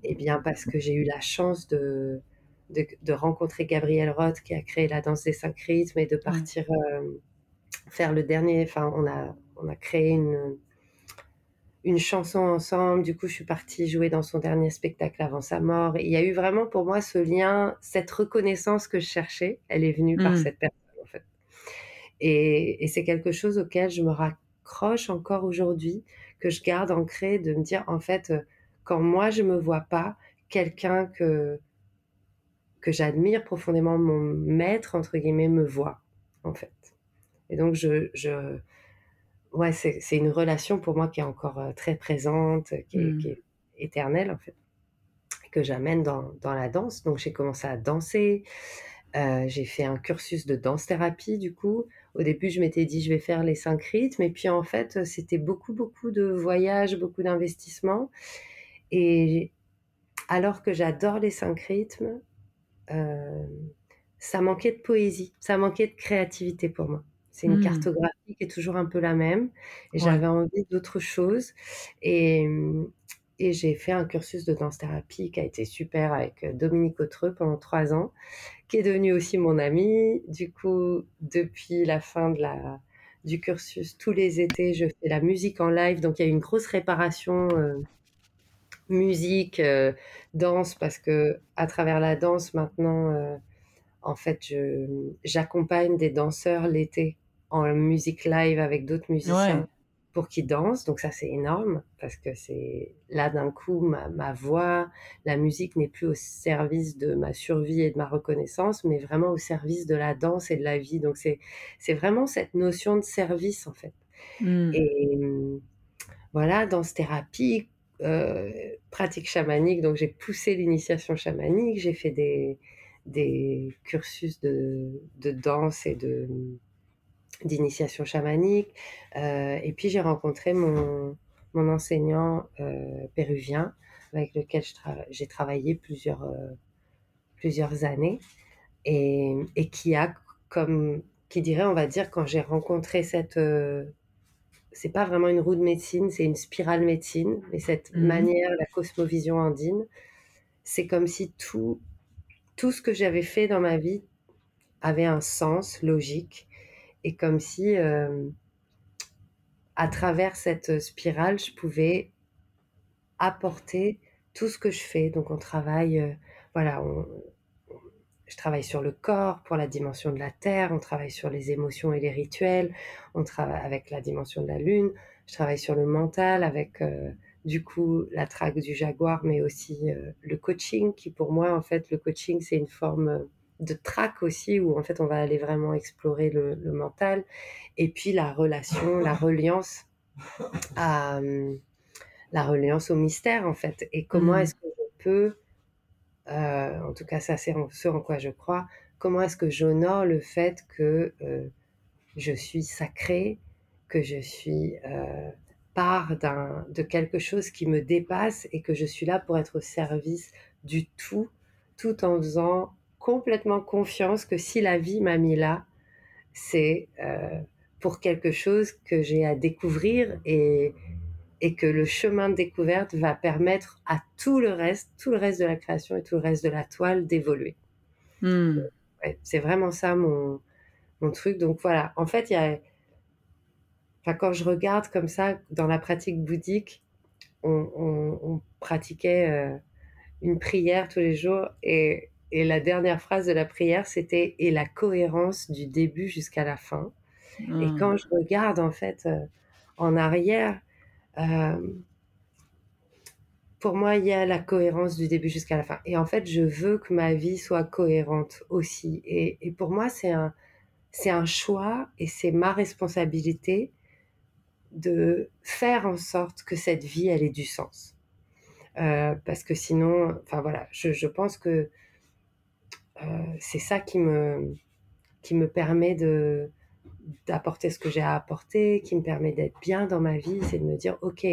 eh bien, parce que j'ai eu la chance de, de, rencontrer Gabriel Roth qui a créé la danse des cinq rythmes et de partir euh, faire le dernier. Enfin, on a, on a créé une, une chanson ensemble. Du coup, je suis partie jouer dans son dernier spectacle avant sa mort. il y a eu vraiment pour moi ce lien, cette reconnaissance que je cherchais. Elle est venue par hmm. cette personne, Et, c'est quelque chose auquel je me raccroche encore aujourd'hui, que je garde ancré, de me dire, en fait, quand moi je me vois pas, quelqu'un que que j'admire profondément, mon maître entre guillemets, me voit, en fait. Et donc je, je ouais, c'est une relation pour moi qui est encore euh, très présente, qui est, mmh. qui est éternelle en fait, que j'amène dans, dans, la danse. Donc j'ai commencé à danser. Euh, j'ai fait un cursus de danse-thérapie du coup. Au début, je m'étais dit je vais faire les cinq rythmes, et puis en fait, c'était beaucoup, beaucoup de voyages, beaucoup d'investissements. Et alors que j'adore les cinq rythmes, euh, ça manquait de poésie, ça manquait de créativité pour moi. C'est une mmh. cartographie qui est toujours un peu la même. Et j'avais envie d'autre chose. Et, et j'ai fait un cursus de danse-thérapie qui a été super avec euh, Dominique Autreux pendant trois ans, qui est devenu aussi mon ami. Du coup, depuis la fin de la, du cursus, tous les étés, je fais la musique en live. Donc, il y a une grosse réparation euh, musique, euh, danse, parce que à travers la danse, maintenant, en fait, j'accompagne des danseurs l'été en musique live avec d'autres musiciens pour qu'ils dansent. Donc ça, c'est énorme parce que c'est là d'un coup, ma, voix, la musique n'est plus au service de ma survie et de ma reconnaissance, mais vraiment au service de la danse et de la vie. Donc c'est, c'est vraiment cette notion de service en fait. Mmh. Et voilà, danse-thérapie, euh, pratique chamanique. Donc j'ai poussé l'initiation chamanique, j'ai fait des, des cursus de, de danse et de d'initiation chamanique. Euh, et puis j'ai rencontré mon, mon enseignant euh, péruvien avec lequel j'ai travaillé plusieurs, euh, plusieurs années et, et, qui a comme qui dirait on va dire quand j'ai rencontré cette c'est pas vraiment une roue de médecine c'est une spirale médecine mais cette mmh manière la cosmovision andine c'est comme si tout tout ce que j'avais fait dans ma vie avait un sens logique et comme si, euh, à travers cette spirale, je pouvais apporter tout ce que je fais. Donc, on travaille, euh, voilà, je travaille sur le corps pour la dimension de la terre, on travaille sur les émotions et les rituels, on travaille avec la dimension de la lune, je travaille sur le mental avec euh, du coup la traque du jaguar, mais aussi le coaching qui pour moi en fait le coaching c'est une forme de track aussi, où en fait on va aller vraiment explorer le, mental, et puis la relation, la reliance à la reliance au mystère en fait, et comment mmh. est-ce que je peux, euh, en tout cas ça c'est ce en quoi je crois, comment est-ce que j'honore le fait que euh, je suis sacré, que je suis euh, part de quelque chose qui me dépasse et que je suis là pour être au service du tout, tout en faisant complètement confiance que si la vie m'a mis là, c'est euh, pour quelque chose que j'ai à découvrir et, et que le chemin de découverte va permettre à tout le reste, tout le reste de la création et tout le reste de la toile d'évoluer. Hmm. c'est vraiment ça mon, mon, truc. Donc voilà, en fait, il y a, enfin, quand je regarde comme ça dans la pratique bouddhique, on, pratiquait euh, une prière tous les jours et et la dernière phrase de la prière, c'était et la cohérence du début jusqu'à la fin. Et mmh. quand je regarde en fait euh, en arrière, euh, pour moi, il y a la cohérence du début jusqu'à la fin. Et en fait, je veux que ma vie soit cohérente aussi. Et, pour moi, c'est un, c'est un choix et c'est ma responsabilité de faire en sorte que cette vie, elle ait du sens. Euh, parce que sinon, enfin voilà, je, je pense que c'est ça qui me, qui me permet de d'apporter ce que j'ai à apporter, qui me permet d'être bien dans ma vie, c'est de me dire, ok,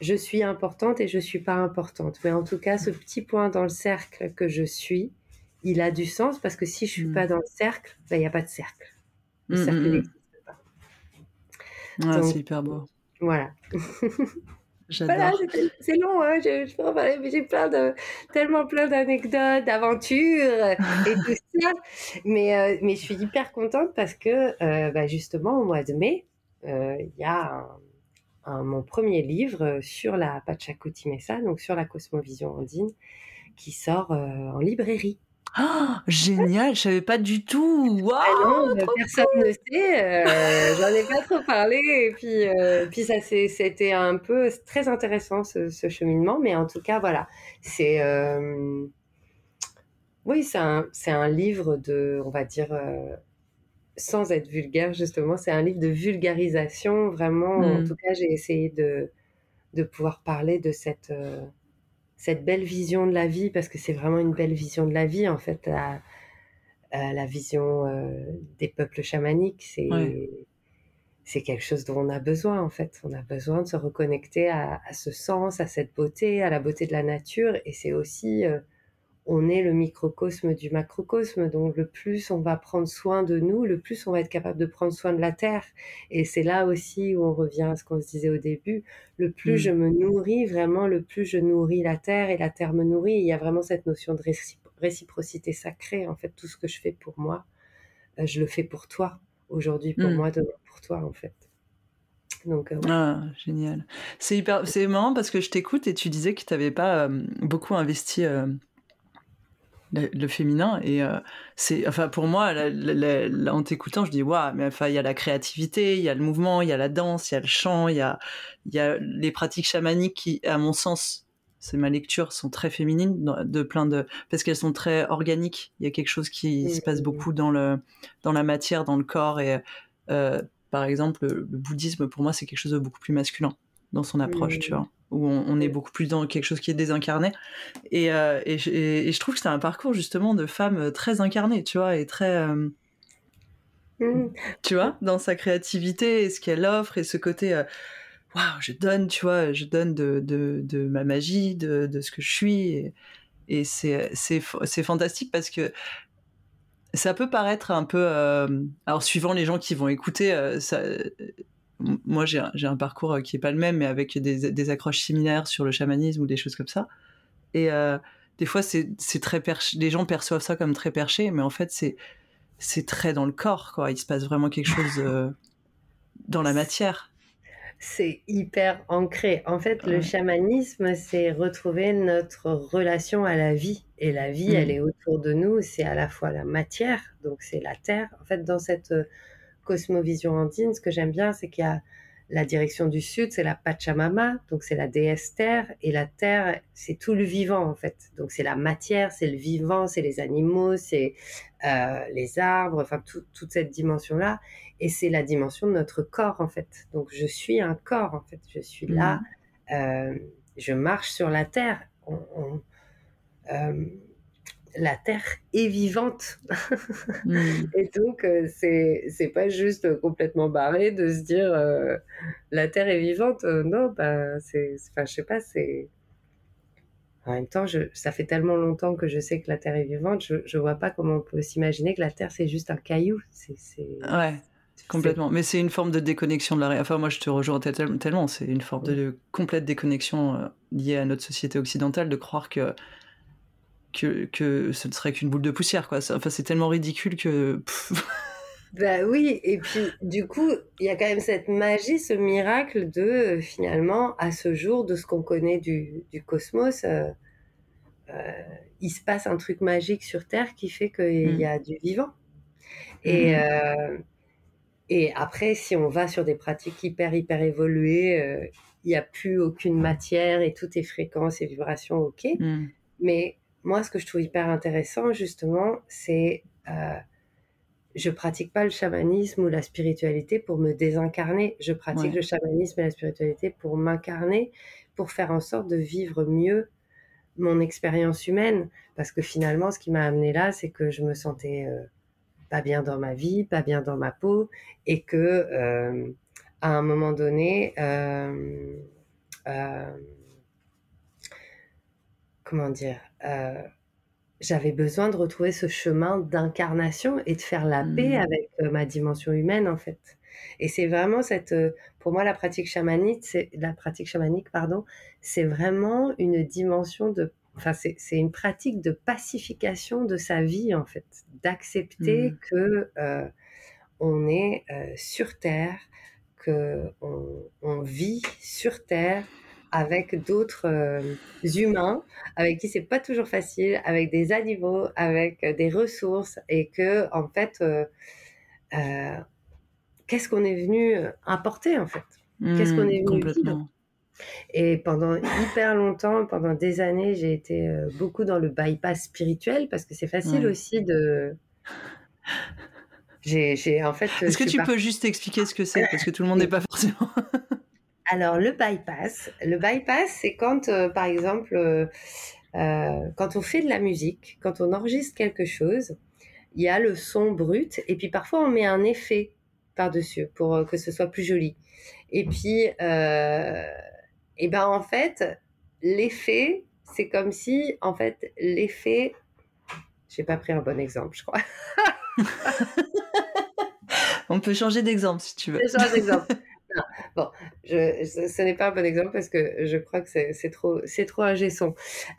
je suis importante et je suis pas importante. Mais en tout cas, ce petit point dans le cercle que je suis, il a du sens parce que si je suis pas mm. dans le cercle, ben, il n'y a pas de cercle. Le mm, cercle mm, n'existe pas. Ah, c'est hyper beau. Voilà. Voilà, c'est long, hein, je, je, peux en parler, mais j'ai plein de, tellement plein d'anecdotes, d'aventures et tout ça. Mais, euh, mais je suis hyper contente parce que euh, bah, justement, au mois de mai, euh, il y a un, mon premier livre sur la Pachacuti donc sur la cosmovision andine, qui sort en librairie. Oh, génial, je savais pas du tout. Wow, ah non, personne ne sait. Euh, J'en ai pas trop parlé. Et puis, euh, puis ça, c'était un peu très intéressant ce, ce, cheminement. Mais en tout cas, voilà, c'est euh, oui, c'est un, un, livre de, on va dire, euh, sans être vulgaire justement, c'est un livre de vulgarisation. Vraiment, en mmh. tout cas, j'ai essayé de de pouvoir parler de cette cette belle vision de la vie, parce que c'est vraiment une belle vision de la vie, en fait, la, la vision euh, des peuples chamaniques, c'est c'est quelque chose dont on a besoin, en fait. On a besoin de se reconnecter à, ce sens, à cette beauté, à la beauté de la nature, et c'est aussi euh, on est le microcosme du macrocosme. Donc le plus on va prendre soin de nous, le plus on va être capable de prendre soin de la Terre. Et c'est là aussi où on revient à ce qu'on se disait au début. Le plus mm. je me nourris, vraiment, le plus je nourris la Terre et la Terre me nourrit. Il y a vraiment cette notion de réciprocité sacrée. En fait, tout ce que je fais pour moi, euh, je le fais pour toi. Aujourd'hui pour mm. moi, demain pour toi, en fait. Donc, euh, ah, génial. C'est hyper, c'est marrant parce que je t'écoute et tu disais que tu n'avais pas euh, beaucoup investi le, féminin et euh, c'est enfin pour moi en t'écoutant je dis waouh mais enfin il y a la créativité il y a le mouvement il y a la danse il y a le chant il y a il y a les pratiques chamaniques qui à mon sens c'est ma lecture sont très féminines de plein de parce qu'elles sont très organiques. Il y a quelque chose qui se passe beaucoup dans le dans la matière dans le corps et euh, par exemple le, bouddhisme pour moi c'est quelque chose de beaucoup plus masculin dans son approche tu vois où on, est beaucoup plus dans quelque chose qui est désincarné. Et, euh, et, je, trouve que c'est un parcours justement de femme euh, très incarnée, tu vois, et très... Euh, mmh. Tu vois, dans sa créativité et ce qu'elle offre et ce côté... Waouh, je donne, tu vois, je donne de, de, de ma magie, de, de, ce que je suis. Et, et c'est fantastique parce que ça peut paraître un peu... alors, suivant les gens qui vont écouter, ça, moi j'ai un, parcours euh, qui est pas le même, mais avec des, accroches similaires sur le chamanisme ou des choses comme ça. Et euh, des fois, c'est très perché. Les gens perçoivent ça comme très perché, mais en fait, c'est c'est très dans le corps, quoi. Il se passe vraiment quelque chose euh, dans la matière. C'est hyper ancré. En fait, le chamanisme, c'est retrouver notre relation à la vie. Et la vie, elle mm. est autour de nous. C'est à la fois la matière, donc c'est la terre. En fait, dans cette cosmovision andine, ce que j'aime bien, c'est qu'il y a la direction du sud, c'est la Pachamama, donc c'est la déesse terre, et la terre, c'est tout le vivant en fait. Donc c'est la matière, c'est le vivant, c'est les animaux, c'est euh, les arbres, enfin toute cette dimension-là, et c'est la dimension de notre corps en fait. Donc je suis un corps en fait, je suis là, mmh. euh, je marche sur la terre. Euh, la terre est vivante. Hmm. Et donc, euh, c'est, c'est pas juste complètement barré de se dire euh, la terre est vivante. Euh, non, bah, c'est, enfin, je sais pas, c'est. En même temps, je, ça fait tellement longtemps que je sais que la terre est vivante, je, je vois pas comment on peut s'imaginer que la terre c'est juste un caillou. C'est, Ouais, complètement. Mais c'est une forme de déconnexion de la. Enfin, moi, je te rejoins tellement. C'est une forme de complète déconnexion liée à notre société occidentale de croire que que, que ce ne serait qu'une boule de poussière, quoi. Enfin, c'est tellement ridicule que. bah oui, et puis du coup, il y a quand même cette magie, ce miracle de finalement, à ce jour, de ce qu'on connaît du, du cosmos, euh, euh, il se passe un truc magique sur Terre qui fait qu'il y mm. a du vivant. Et, mm. euh, et après, si on va sur des pratiques hyper, hyper évoluées, il n'y a plus aucune matière et tout est fréquence et vibration, ok. Mm. Mais moi, ce que je trouve hyper intéressant, justement, c'est euh, je pratique pas le chamanisme ou la spiritualité pour me désincarner. Je pratique Ouais. le chamanisme et la spiritualité pour m'incarner, pour faire en sorte de vivre mieux mon expérience humaine. Parce que finalement, ce qui m'a amené là, c'est que je me sentais euh, pas bien dans ma vie, pas bien dans ma peau, et que euh, à un moment donné, euh, euh, comment dire, euh, j'avais besoin de retrouver ce chemin d'incarnation et de faire la paix Mm. avec euh, ma dimension humaine en fait. Et c'est vraiment cette, euh, pour moi, la pratique chamanique, c'est la pratique chamanique, pardon, c'est vraiment une dimension de, enfin, c'est c'est une pratique de pacification de sa vie en fait, d'accepter Mm. que euh, on est sur Terre, que on, on vit sur Terre avec d'autres euh, humains, avec qui c'est pas toujours facile, avec des animaux, avec euh, des ressources, et que en fait, euh, euh, qu'est-ce qu'on est venu apporter en fait? Qu'est-ce qu'on Mm. est venu vivre? Et pendant hyper longtemps, pendant des années, j'ai été beaucoup dans le bypass spirituel parce que c'est facile aussi de. J'ai, en fait, Est-ce que tu peux juste expliquer ce que c'est? Parce que tout le monde n'est pas forcément. Alors, le bypass, le bypass, c'est quand, euh, par exemple, euh, euh, quand on fait de la musique, quand on enregistre quelque chose, il y a le son brut, et puis parfois on met un effet par-dessus pour que ce soit plus joli. Et puis, euh, et ben en fait, l'effet, c'est comme si, en fait, l'effet, j'ai pas pris un bon exemple, je crois. On peut changer d'exemple si tu veux. Je change d'exemple. Bon, je, ce, ce n'est pas un bon exemple parce que je crois que c'est trop, c'est trop.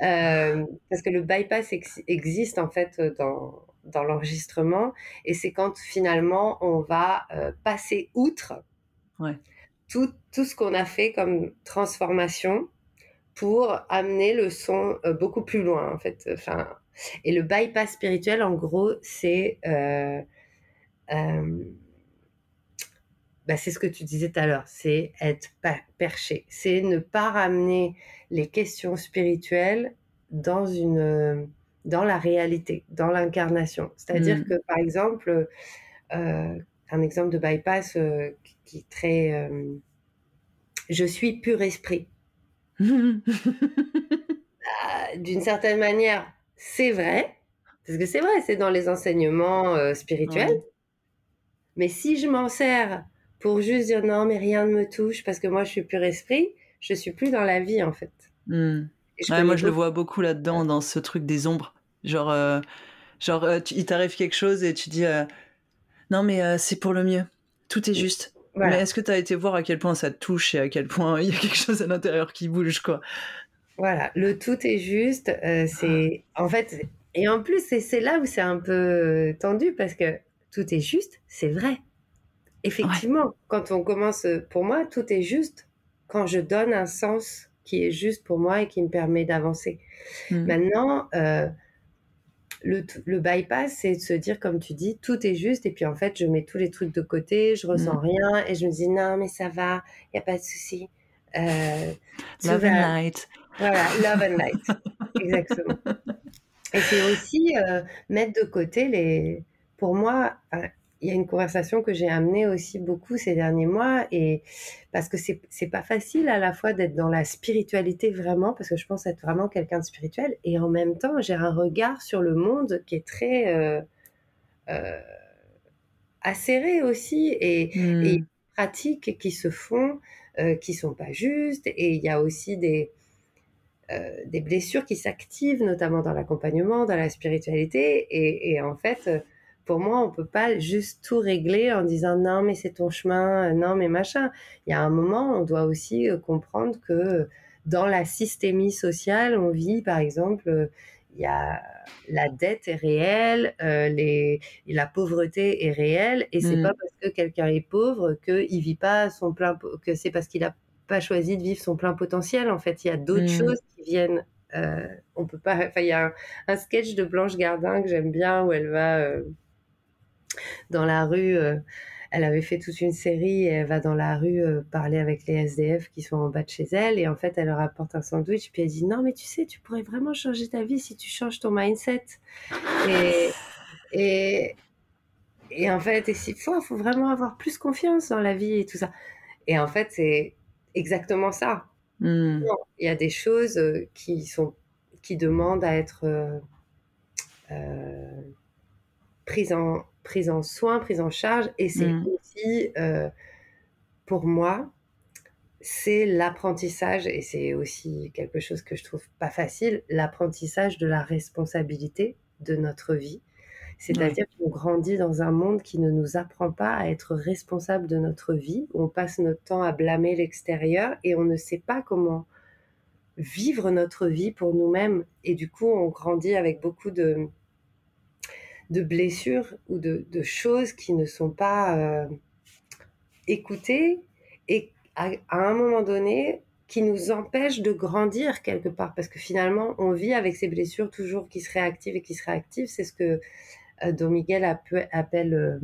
Euh, parce que le bypass ex- existe en fait dans, dans l'enregistrement et c'est quand finalement on va euh, passer outre Ouais. tout, tout ce qu'on a fait comme transformation pour amener le son euh, beaucoup plus loin en fait. Enfin, et le bypass spirituel en gros c'est bah, c'est ce que tu disais tout à l'heure, c'est être perché, c'est ne pas ramener les questions spirituelles dans une euh, dans la réalité, dans l'incarnation. C'est-à-dire Mm. que par exemple, euh, un exemple de bypass euh, qui- est très euh, je suis pur esprit. Ah, D'une certaine manière, c'est vrai, parce que c'est vrai, c'est dans les enseignements spirituels. Ouais. Mais si je m'en sers pour juste dire non, mais rien ne me touche parce que moi je suis pur esprit, je suis plus dans la vie en fait. Mm. Et je Ouais, connais moi, je le vois beaucoup là-dedans, dans ce truc des ombres. Genre, euh, genre euh, tu- il t'arrive quelque chose et tu dis euh, Non, mais c'est pour le mieux. Tout est juste. Voilà. Mais est-ce que tu as été voir à quel point ça te touche et à quel point il y a quelque chose à l'intérieur qui bouge, quoi? Voilà, le tout est juste. c'est en fait, et en plus c'est là où c'est un peu tendu parce que tout est juste, c'est vrai. Effectivement, quand on commence, euh, pour moi, tout est juste quand je donne un sens qui est juste pour moi et qui me permet d'avancer. Mm. Maintenant, euh, le, le bypass, c'est de se dire, comme tu dis, tout est juste, et puis en fait, je mets tous les trucs de côté, je ressens Mm. rien, et je me dis, non, mais ça va, il n'y a pas de souci. Euh, Love and light. Voilà, love and light. Exactement. Et c'est aussi euh, mettre de côté les. Pour moi, il y a une conversation que j'ai amenée aussi beaucoup ces derniers mois, et parce que c'est c'est pas facile à la fois d'être dans la spiritualité vraiment, parce que je pense être vraiment quelqu'un de spirituel, et en même temps, j'ai un regard sur le monde qui est très euh, euh, acéré aussi, et, Mm. et pratiques qui se font, euh, qui sont pas justes, et il y a aussi des, euh, des blessures qui s'activent, notamment dans l'accompagnement, dans la spiritualité, et, et en fait, pour moi, on peut pas juste tout régler en disant non, mais c'est ton chemin, euh, non, mais machin. Il y a un moment, on doit aussi euh, comprendre que dans la systémie sociale, on vit, par exemple, euh, il y a la dette est réelle, euh, les, la pauvreté est réelle, et c'est Mm. pas parce que quelqu'un est pauvre qu'il vit pas son plein, que c'est parce qu'il a pas choisi de vivre son plein potentiel. En fait, il y a d'autres Mm. choses qui viennent. euh, on peut pas. Enfin, il y a un, un sketch de Blanche Gardin que j'aime bien où elle va euh, dans la rue euh, elle avait fait toute une série. Et elle va dans la rue parler avec les SDF qui sont en bas de chez elle. Et en fait, elle leur apporte un sandwich. Puis elle dit Non, mais tu sais, tu pourrais vraiment changer ta vie si tu changes ton mindset. Et, et, et en fait, et il faut, vraiment avoir plus confiance dans la vie et tout ça. Et en fait, c'est exactement ça. Hmm. Il y a des choses euh, qui, sont, qui demandent à être euh, euh, prises, en, prises en soin, prises en charge. Et c'est hmm. aussi, pour moi, c'est l'apprentissage, et c'est aussi quelque chose que je trouve pas facile, l'apprentissage de la responsabilité de notre vie c'est-à-dire qu'on grandit dans un monde qui ne nous apprend pas à être responsable de notre vie, où on passe notre temps à blâmer l'extérieur et on ne sait pas comment vivre notre vie pour nous-mêmes. Et du coup, on grandit avec beaucoup de, de blessures ou de, choses qui ne sont pas euh, écoutées et à, un moment donné, qui nous empêchent de grandir quelque part parce que finalement on vit avec ces blessures toujours qui se réactivent et qui se réactivent c'est ce que euh, dont Miguel appelle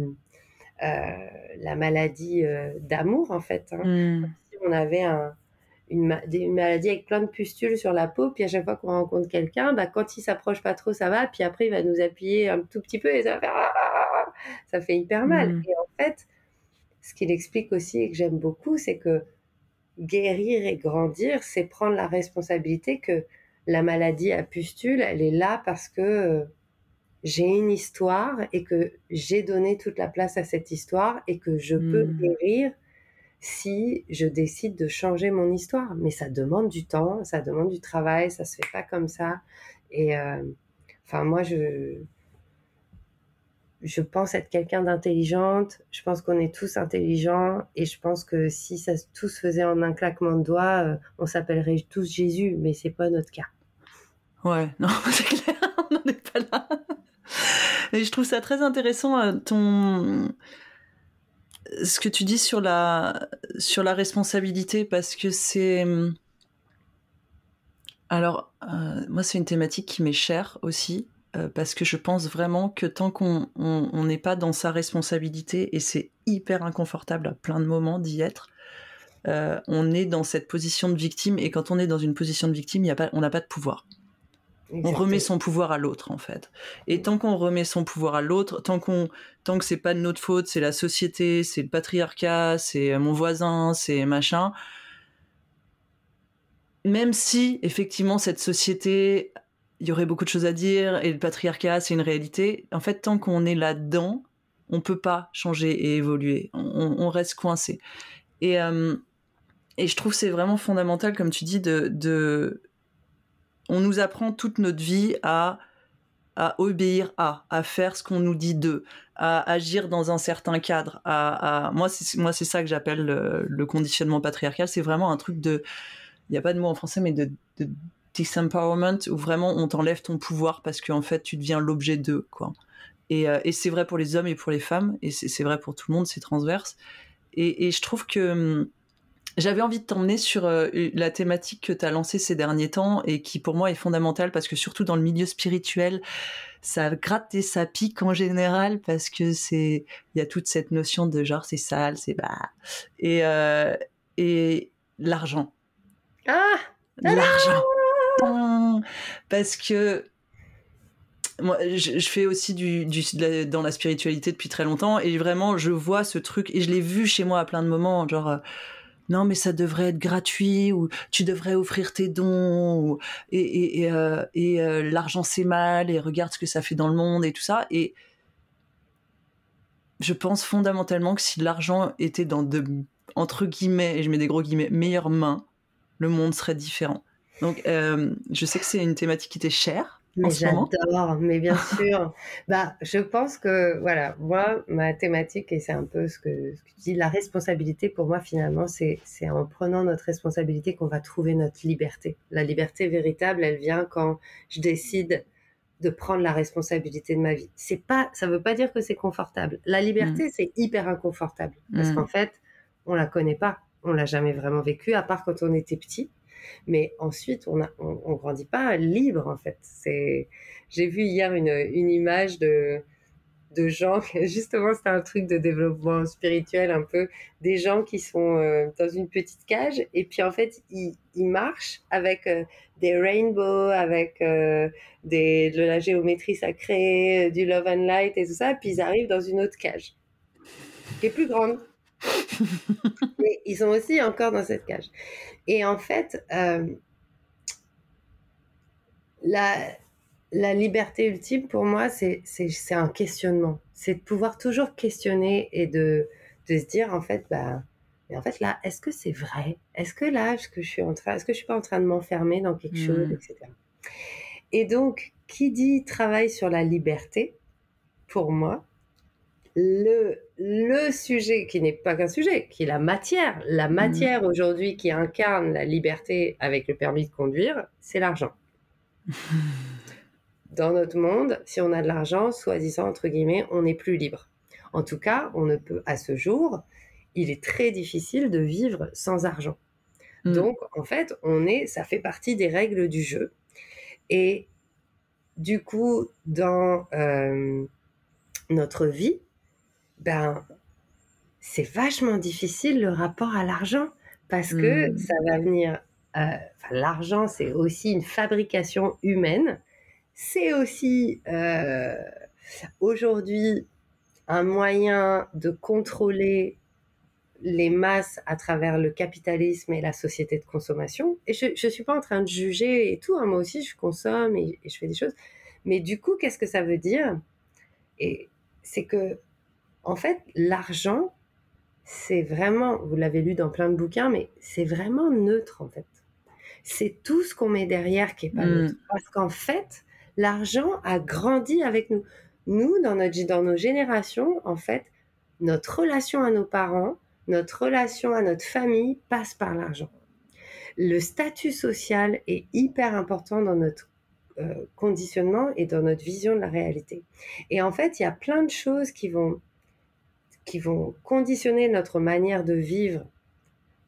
euh, la maladie d'amour, en fait. Hein. Hmm. Si on avait une, maladie avec plein de pustules sur la peau, puis à chaque fois qu'on rencontre quelqu'un, bah, quand il s'approche pas trop, ça va, puis après il va nous appuyer un tout petit peu et ça va faire ça fait hyper mal. Hmm. Et en fait, ce qu'il explique aussi et que j'aime beaucoup, c'est que guérir et grandir, c'est prendre la responsabilité que la maladie à pustules, elle est là parce que j'ai une histoire et que j'ai donné toute la place à cette histoire et que je peux mmh. guérir si je décide de changer mon histoire. Mais ça demande du temps, ça demande du travail, ça se fait pas comme ça. Et euh, enfin, moi, je, je pense être quelqu'un d'intelligente. Je pense qu'on est tous intelligents et je pense que si ça tout se faisait en un claquement de doigts, euh, on s'appellerait tous Jésus, mais c'est pas notre cas. Ouais, non, c'est clair, on n'en est pas là. Et je trouve ça très intéressant, euh, ton ce que tu dis sur la sur la responsabilité parce que c'est alors euh, moi c'est une thématique qui m'est chère aussi euh, parce que je pense vraiment que tant qu'on n'est pas dans sa responsabilité et c'est hyper inconfortable à plein de moments d'y être on est dans cette position de victime et quand on est dans une position de victime y a pas, on n'a pas de pouvoir on remet son pouvoir à l'autre en fait. Et tant qu'on remet son pouvoir à l'autre, tant qu'on tant que c'est pas de notre faute, c'est la société, c'est le patriarcat, c'est mon voisin, c'est machin. Même si effectivement cette société, il y aurait beaucoup de choses à dire et le patriarcat c'est une réalité. En fait, tant qu'on est là-dedans, on peut pas changer et évoluer. On, reste coincé. Et euh, et je trouve c'est vraiment fondamental, comme tu dis, de, de on nous apprend toute notre vie à obéir à, à faire ce qu'on nous dit d'eux, à agir dans un certain cadre. À, Moi, c'est ça que j'appelle le, conditionnement patriarcal. C'est vraiment un truc de, il n'y a pas de mot en français, mais de, disempowerment où vraiment on t'enlève ton pouvoir parce qu'en fait tu deviens l'objet d'eux, quoi. Et, euh, c'est vrai pour les hommes et pour les femmes, et c'est vrai pour tout le monde, c'est transverse. Et, et, je trouve que hum, j'avais envie de t'emmener sur euh, la thématique que tu as lancée ces derniers temps et qui pour moi est fondamentale parce que surtout dans le milieu spirituel, ça gratte et ça pique en général parce que c'est il y a toute cette notion de genre c'est sale, c'est bah et euh, et l'argent. Ah l'argent. Parce que moi, je, fais aussi du, du dans la spiritualité depuis très longtemps et vraiment je vois ce truc et je l'ai vu chez moi à plein de moments genre euh, non mais ça devrait être gratuit ou tu devrais offrir tes dons et, et, euh, euh, l'argent c'est mal et regarde ce que ça fait dans le monde et tout ça. Et je pense fondamentalement que si l'argent était dans de entre guillemets et je mets des gros guillemets meilleures mains le monde serait différent. Donc euh, je sais que c'est une thématique qui t'est chère mais j'adore, mais bien sûr. bah, je pense que, voilà, moi, ma thématique, et c'est un peu ce que, ce que, tu dis, la responsabilité, pour moi, finalement, c'est en prenant notre responsabilité qu'on va trouver notre liberté. La liberté véritable, elle vient quand je décide de prendre la responsabilité de ma vie. C'est pas, ça veut pas dire que c'est confortable. La liberté, mmh. c'est hyper inconfortable. Parce mmh. qu'en fait, on la connaît pas. On l'a jamais vraiment vécu, à part quand on était petit. Mais ensuite, on ne on, grandit pas libre, en fait. C'est, j'ai vu hier une, une image de, de gens, justement c'est un truc de développement spirituel un peu, des gens qui sont euh, dans une petite cage et puis en fait ils, marchent avec euh, des rainbows, avec euh, des, de la géométrie sacrée, du love and light et tout ça, puis ils arrivent dans une autre cage qui est plus grande. Mais ils sont aussi encore dans cette cage. Et en fait, la, la liberté ultime, pour moi, c'est un questionnement. C'est de pouvoir toujours questionner et de, de se dire, en fait, bah, mais en fait, là, est-ce que c'est vrai? Est-ce que là, est-ce que je suis en train, est-ce que je suis pas en train de m'enfermer dans quelque chose, mmh. etc. Et donc, qui dit travail sur la liberté, pour moi, le, le sujet qui n'est pas qu'un sujet, qui est la matière, la mmh. matière aujourd'hui qui incarne la liberté avec le permis de conduire, c'est l'argent. dans notre monde, si on a de l'argent, soi-disant, entre guillemets, on n'est plus libre. En tout cas, on ne peut, à ce jour, il est très difficile de vivre sans argent. Mm. Donc, en fait, on est, ça fait partie des règles du jeu. Et du coup, dans euh, notre vie, ben, c'est vachement difficile le rapport à l'argent parce que mm. ça va venir. Euh, l'argent, c'est aussi une fabrication humaine c'est aussi euh, aujourd'hui un moyen de contrôler les masses à travers le capitalisme et la société de consommation. Et je ne suis pas en train de juger et tout, hein. moi aussi je consomme et, je fais des choses. Mais du coup, qu'est-ce que ça veut dire? Et c'est que, en fait, l'argent, c'est vraiment, vous l'avez lu dans plein de bouquins, mais c'est vraiment neutre en fait. C'est tout ce qu'on met derrière qui est pas mmh. neutre. Parce qu'en fait, l'argent a grandi avec nous. Nous, dans, notre, dans nos générations, en fait, notre relation à nos parents, notre relation à notre famille passe par l'argent. Le statut social est hyper important dans notre euh, conditionnement et dans notre vision de la réalité. Et en fait, il y a plein de choses qui vont, qui vont conditionner notre manière de vivre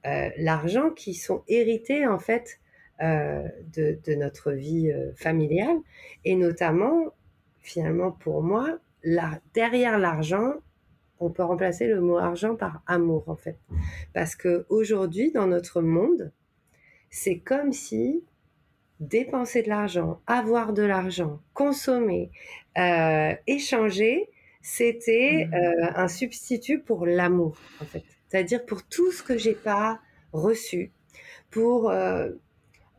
euh, l'argent qui sont héritées en fait euh, de, notre vie euh, familiale. Et notamment, finalement, pour moi, derrière l'argent, on peut remplacer le mot argent par amour, en fait. Parce que aujourd'hui, dans notre monde, c'est comme si dépenser de l'argent, avoir de l'argent, consommer, échanger, c'était mmh. un substitut pour l'amour, en fait. C'est-à-dire pour tout ce que j'ai pas reçu, pour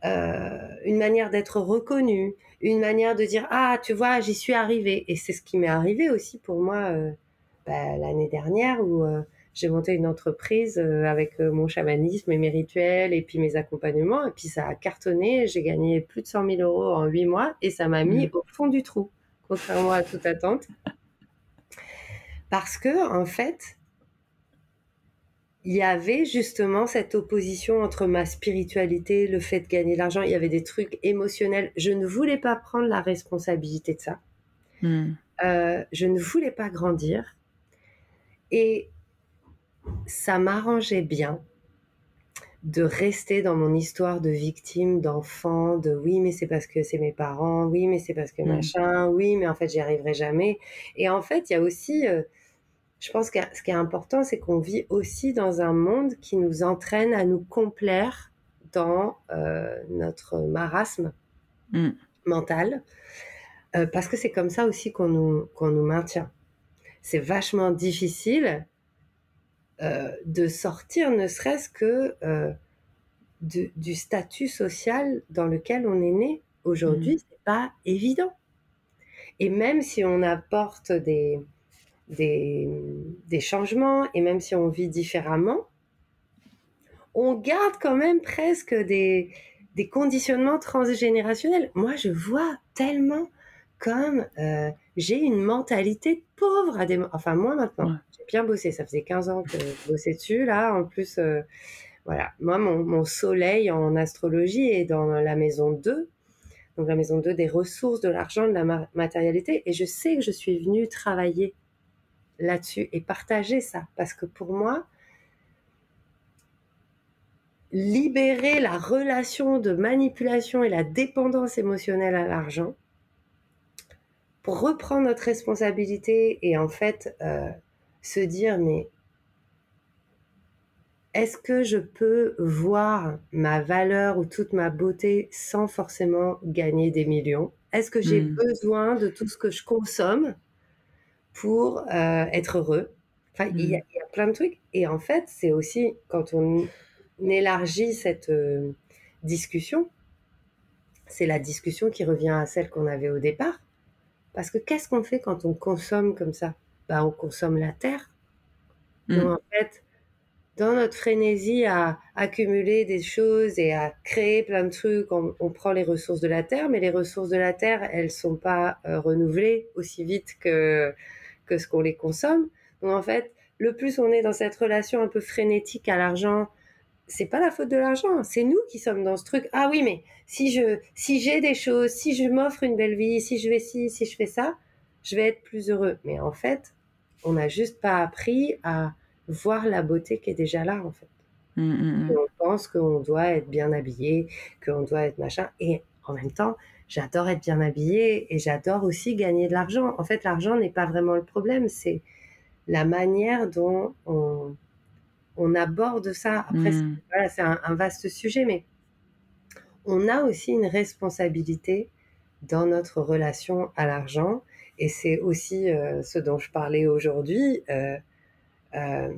euh, une manière d'être reconnu, une manière de dire ah tu vois j'y suis arrivé et c'est ce qui m'est arrivé aussi pour moi euh, bah, l'année dernière où euh, j'ai monté une entreprise avec mon chamanisme et mes rituels et puis mes accompagnements et puis ça a cartonné j'ai gagné plus de 100 000 euros en 8 mois et ça m'a mis mmh. au fond du trou contrairement à toute attente parce que en fait il y avait justement cette opposition entre ma spiritualité, le fait de gagner de l'argent. Il y avait des trucs émotionnels. Je ne voulais pas prendre la responsabilité de ça. Hmm. Euh, je ne voulais pas grandir. Et ça m'arrangeait bien de rester dans mon histoire de victime, d'enfant, de oui, mais c'est parce que c'est mes parents, oui, mais c'est parce que hmm. machin, oui, mais en fait, j'y arriverai jamais. Et en fait, il y a aussi. Euh, je pense que ce qui est important, c'est qu'on vit aussi dans un monde qui nous entraîne à nous complaire dans euh, notre marasme mm. mental, euh, parce que c'est comme ça aussi qu'on nous, qu'on nous maintient. C'est vachement difficile euh, de sortir, ne serait-ce que du statut social dans lequel on est né. Aujourd'hui, ce mm. c'est pas évident. Et même si on apporte des, des, changements et même si on vit différemment, on garde quand même presque des, conditionnements transgénérationnels. Moi, je vois tellement comme euh, j'ai une mentalité pauvre à des... Enfin, moi maintenant, j'ai bien bossé. Ça faisait 15 ans que je bossais dessus. Là, en plus, euh, voilà. Moi, mon, mon, soleil en astrologie est dans la maison 2. Donc, la maison 2 des ressources, de l'argent, de la matérialité. Et je sais que je suis venue travailler là-dessus et partager ça. Parce que pour moi, libérer la relation de manipulation et la dépendance émotionnelle à l'argent, pour reprendre notre responsabilité et en fait euh, se dire mais est-ce que je peux voir ma valeur ou toute ma beauté sans forcément gagner des millions? Est-ce que j'ai hmm. besoin de tout ce que je consomme pour euh, être heureux Enfin, il y, a plein de trucs. Et en fait, c'est aussi quand on élargit cette euh, discussion, c'est la discussion qui revient à celle qu'on avait au départ. Parce que qu'est-ce qu'on fait quand on consomme comme ça? Bah, On consomme la terre. Hmm. Donc, en fait, dans notre frénésie à accumuler des choses et à créer plein de trucs, on, prend les ressources de la terre, mais les ressources de la terre, elles sont pas euh, renouvelées aussi vite que, que ce qu'on les consomme. Donc en fait, le plus on est dans cette relation un peu frénétique à l'argent, c'est pas la faute de l'argent, c'est nous qui sommes dans ce truc. Ah oui, mais si je, si j'ai des choses, si je m'offre une belle vie, si je vais ci, si je fais ça, je vais être plus heureux. Mais en fait, on n'a juste pas appris à voir la beauté qui est déjà là, en fait. Mmh, mmh, mmh. On pense qu'on doit être bien habillé, qu'on doit être machin. Et en même temps, j'adore être bien habillé et j'adore aussi gagner de l'argent. En fait, l'argent n'est pas vraiment le problème, c'est la manière dont on, on aborde ça. Après, c'est un, vaste sujet, mais on a aussi une responsabilité dans notre relation à l'argent. Et c'est aussi euh, ce dont je parlais aujourd'hui. Euh, euh,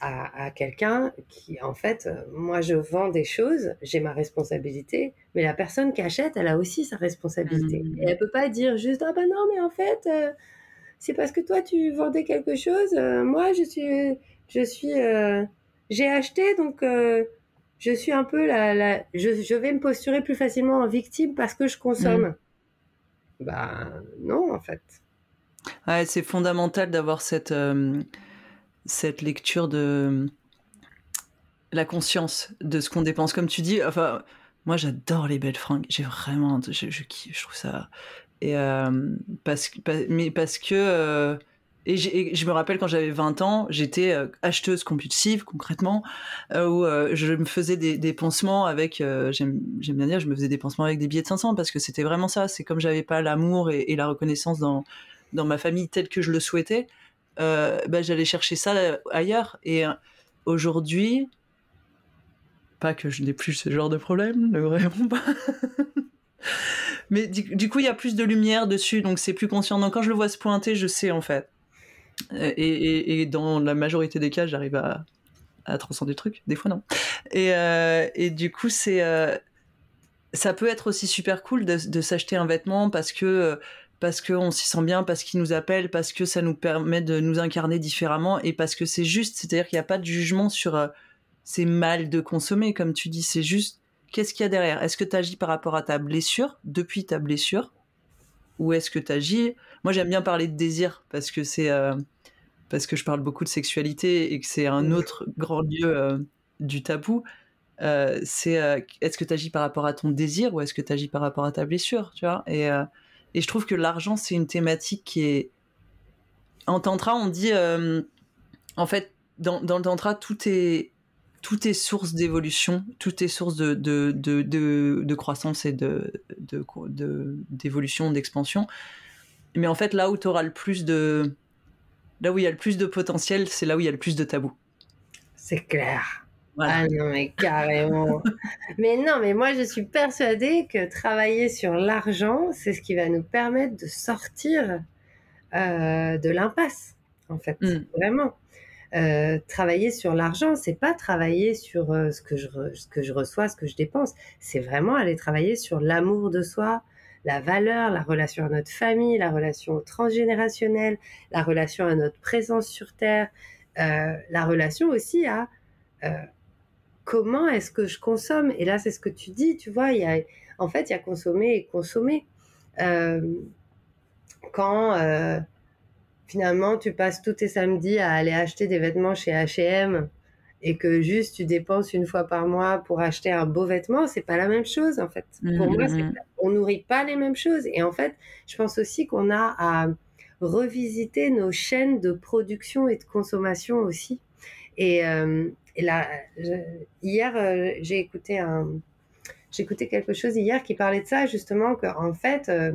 à, quelqu'un qui, en fait, euh, moi, je vends des choses, j'ai ma responsabilité, mais la personne qui achète, elle a aussi sa responsabilité. Mmh. Et elle peut pas dire juste, ah ben non, mais en fait, euh, c'est parce que toi, tu vendais quelque chose, moi, je suis, je suis, j'ai acheté, donc je suis un peu la, la je, vais me posturer plus facilement en victime parce que je consomme. Mmh. Ben non, en fait. Ouais, c'est fondamental d'avoir cette cette lecture de la conscience de ce qu'on dépense. Comme tu dis, enfin, moi j'adore les belles fringues. J'ai vraiment, je, je, je trouve ça. Et euh, parce, mais parce que. Euh, et, je me rappelle quand j'avais 20 ans, j'étais euh, acheteuse compulsive concrètement, où je me faisais des, des pansements avec, j'aime bien dire, je me faisais des pansements avec des billets de 500 parce que c'était vraiment ça. C'est comme j'avais pas l'amour et, et, la reconnaissance dans, dans ma famille telle que je le souhaitais, euh, bah, j'allais chercher ça euh, ailleurs. Et euh, aujourd'hui, pas que je n'ai plus ce genre de problème, ne vraiment pas. Mais du, coup, il y a plus de lumière dessus, donc c'est plus conscient. Donc quand je le vois se pointer, je sais en fait. Et, dans la majorité des cas, j'arrive à, à transcender le truc. Des fois, non. Et, et du coup, c'est ça peut être aussi super cool de, de s'acheter un vêtement parce que parce qu'on s'y sent bien, parce qu'il nous appelle, parce que ça nous permet de nous incarner différemment et parce que c'est juste, c'est-à-dire qu'il n'y a pas de jugement sur euh, c'est mal de consommer, comme tu dis, c'est juste qu'est-ce qu'il y a derrière? Est-ce que tu agis par rapport à ta blessure, depuis ta blessure Ou est-ce que tu agis? Moi j'aime bien parler de désir parce que c'est. Euh, parce que je parle beaucoup de sexualité et que c'est un autre grand lieu euh, du tabou. c'est est-ce que tu agis par rapport à ton désir ou est-ce que tu agis par rapport à ta blessure, tu vois? Et je trouve que l'argent, c'est une thématique qui est. En tantra, on dit. Euh, en fait, dans, le tantra, tout est, tout est source d'évolution, tout est source de, de, de, de, croissance et de, d'évolution, d'expansion. Mais en fait, là où tu auras le plus de. Là où il y a le plus de potentiel, c'est là où il y a le plus de tabous. C'est clair. Ah non, mais carrément. mais non, mais moi, je suis persuadée que travailler sur l'argent, c'est ce qui va nous permettre de sortir euh, de l'impasse, en fait. Mm. Vraiment. Euh, travailler sur l'argent, c'est pas travailler sur euh, ce, que je ce que je reçois, ce que je dépense. C'est vraiment aller travailler sur l'amour de soi, la valeur, la relation à notre famille, la relation transgénérationnelle, la relation à notre présence sur Terre, la relation aussi à comment est-ce que je consomme? Et là, c'est ce que tu dis, tu vois, il y a, en fait, il y a consommer et consommer. Euh, quand euh, finalement tu passes tous tes samedis à aller acheter des vêtements chez H&M et que juste tu dépenses une fois par mois pour acheter un beau vêtement, c'est pas la même chose en fait. Pour moi, mmh, mmh. on nourrit pas les mêmes choses. Et en fait, je pense aussi qu'on a à revisiter nos chaînes de production et de consommation aussi. Et, euh, et là, hier, euh, j'ai écouté un, j'ai écouté quelque chose hier qui parlait de ça justement qu'en fait, euh,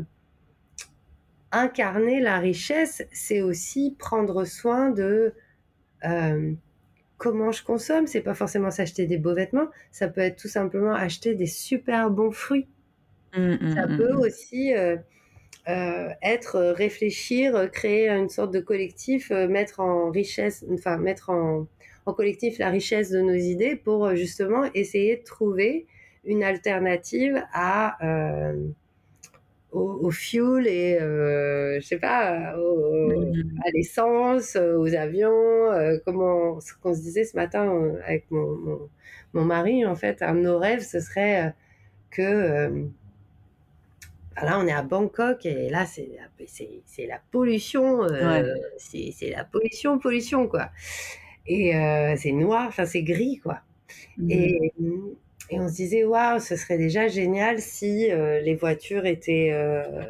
incarner la richesse, c'est aussi prendre soin de euh, comment je consomme. C'est pas forcément s'acheter des beaux vêtements, ça peut être tout simplement acheter des super bons fruits. Mmh, mmh, ça mmh, peut aussi euh, être réfléchir, créer une sorte de collectif, mettre en richesse, enfin mettre en, en, collectif la richesse de nos idées pour justement essayer de trouver une alternative à au, fuel et euh, je sais pas mmh. à l'essence, aux avions. Euh, comment ce qu'on se disait ce matin euh, avec mon, mon, mari en fait, un de nos rêves ce serait que bah là on est à Bangkok et là c'est c'est la pollution, c'est la pollution pollution quoi. Et c'est noir, enfin c'est gris quoi. Mmh. Et et on se disait, waouh, ce serait déjà génial si euh, les voitures étaient euh,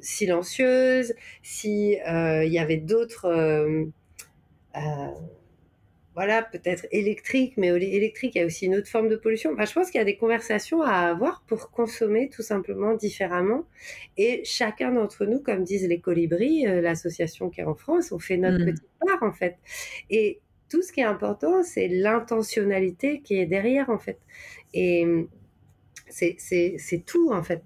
silencieuses, si euh, il y avait d'autres, voilà, peut-être électriques, mais électrique, il y a aussi une autre forme de pollution. je pense qu'il y a des conversations à avoir pour consommer tout simplement différemment. Et chacun d'entre nous, comme disent les colibris, l'association qui est en France, on fait notre mmh. petite part en fait. Et tout ce qui est important, c'est l'intentionnalité qui est derrière, en fait. Et c'est tout, en fait.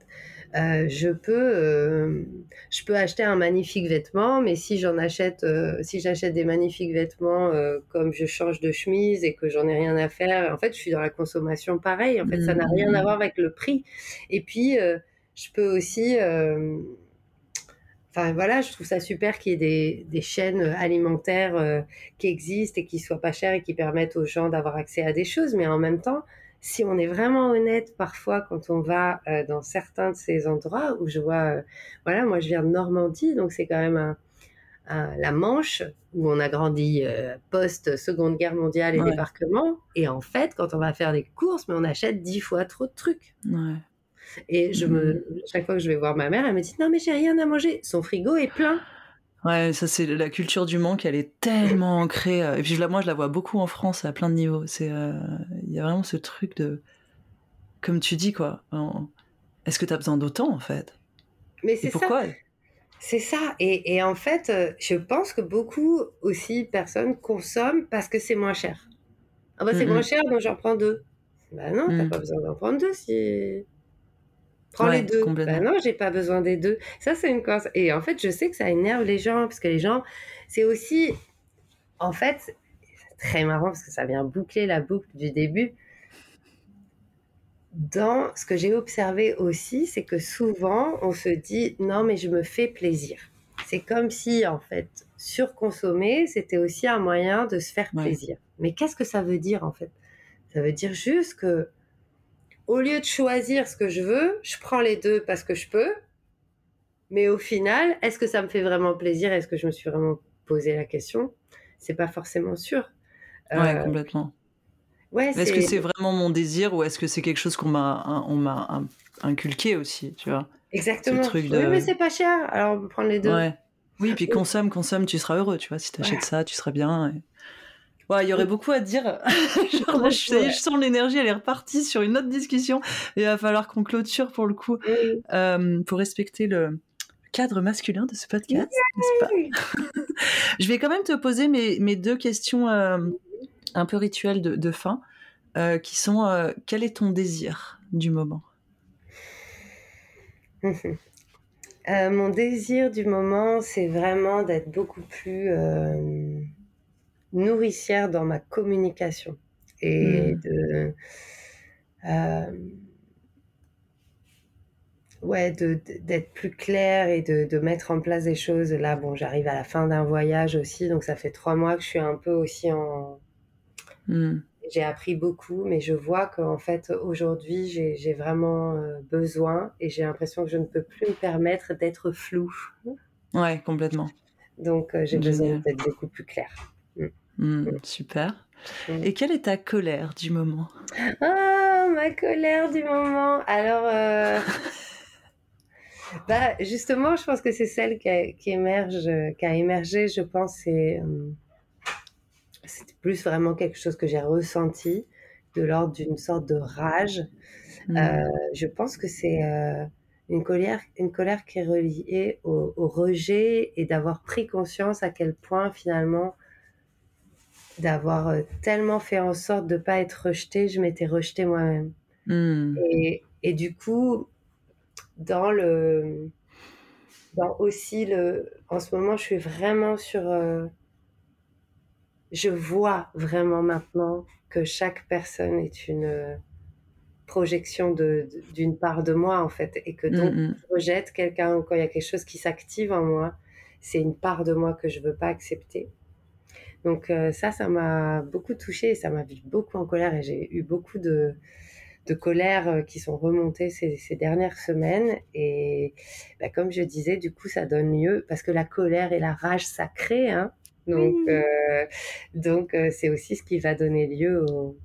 Euh, je peux euh, je peux acheter un magnifique vêtement mais si j'en achète euh, si j'achète des magnifiques vêtements comme je change de chemise et que j'en ai rien à faire en fait je suis dans la consommation pareil en fait ça n'a rien à mmh. voir avec le prix et puis je peux aussi Enfin voilà, je trouve ça super qu'il y ait des, des chaînes alimentaires euh, qui existent et qui soient pas chères et qui permettent aux gens d'avoir accès à des choses. Mais en même temps, si on est vraiment honnête, parfois quand on va euh, dans certains de ces endroits où je vois, euh, voilà, moi je viens de Normandie, donc c'est quand même un, la Manche où on a grandi post Seconde Guerre mondiale et débarquement. Et en fait, quand on va faire des courses, mais on achète dix fois trop de trucs. Ouais. Et je me, mmh. chaque fois que je vais voir ma mère, elle me dit non mais j'ai rien à manger. Son frigo est plein. Ouais, ça c'est la culture du manque, elle est tellement ancrée. Euh, et puis moi je la vois beaucoup en France à plein de niveaux. C'est, euh, il y a vraiment ce truc de, comme tu dis quoi. Est-ce que tu as besoin d'autant en fait? Mais c'est pourquoi? C'est ça. Et, et, en fait, euh, je pense que beaucoup aussi personnes consomment parce que c'est moins cher. Ah bah c'est mmh, moins mmh. cher, donc j'en prends deux. Bah non, t'as pas besoin d'en prendre deux si. Prends les deux. Ben non, j'ai pas besoin des deux. Ça, c'est une cause. Et en fait, je sais que ça énerve les gens, parce que les gens, c'est aussi, en fait, c'est très marrant parce que ça vient boucler la boucle du début. Dans ce que j'ai observé aussi, c'est que souvent, on se dit, non, mais je me fais plaisir. C'est comme si, en fait, surconsommer, c'était aussi un moyen de se faire plaisir. Mais qu'est-ce que ça veut dire, en fait? Ça veut dire juste que au lieu de choisir ce que je veux, je prends les deux parce que je peux. Mais au final, est-ce que ça me fait vraiment plaisir? Est-ce que je me suis vraiment posé la question? C'est pas forcément sûr. Ouais, euh, complètement. Ouais, est-ce que c'est vraiment mon désir ou est-ce que c'est quelque chose qu'on m'a on m'a inculqué aussi, tu vois? Exactement. Oui, mais c'est pas cher, alors on peut prendre les deux. Ouais. Oui, puis consomme, consomme, tu seras heureux, tu vois. Si tu achètes ça, tu seras bien il y aurait beaucoup à dire. je, sens l'énergie, elle est repartie sur une autre discussion. Il va falloir qu'on clôture pour le coup, euh, pour respecter le cadre masculin de ce podcast, Je vais quand même te poser mes, deux questions euh, un peu rituelles de, fin, euh, qui sont quel est ton désir du moment? Mon désir du moment, c'est vraiment d'être beaucoup plus nourricière dans ma communication et mmh. de euh, ouais d'être plus clair et de, mettre en place des choses. Là bon j'arrive à la fin d'un voyage aussi donc ça fait trois mois que je suis un peu aussi en mmh. j'ai appris beaucoup mais je vois qu'en fait aujourd'hui j'ai vraiment euh, besoin et j'ai l'impression que je ne peux plus me permettre d'être flou ouais complètement. Donc euh, j'ai besoin d'être beaucoup plus clair Mmh, super. Et quelle est ta colère du moment? Ah, ma colère du moment. Alors, euh, bah, justement, je pense que c'est celle qui, émerge, qui a émergé, je pense, c'est euh, c'était plus vraiment quelque chose que j'ai ressenti de l'ordre d'une sorte de rage. Mmh. Euh, je pense que c'est une colère, une colère qui est reliée au, rejet et d'avoir pris conscience à quel point finalement d'avoir euh, tellement fait en sorte de ne pas être rejetée, je m'étais rejetée moi-même. Hmm. Et, et, du coup, dans le, dans aussi le, en ce moment, je suis vraiment sur, euh, je vois vraiment maintenant que chaque personne est une projection d'une part de moi en fait et que donc mm, mm. je rejette quelqu'un ou quand il y a quelque chose qui s'active en moi c'est une part de moi que je veux pas accepter donc euh, ça ça m'a beaucoup touchée ça m'a mis beaucoup en colère et j'ai eu beaucoup de de colère euh, qui sont remontées ces, ces dernières semaines et bah, comme je disais du coup ça donne lieu parce que la colère et la rage ça crée hein donc euh, donc c'est aussi ce qui va donner lieu au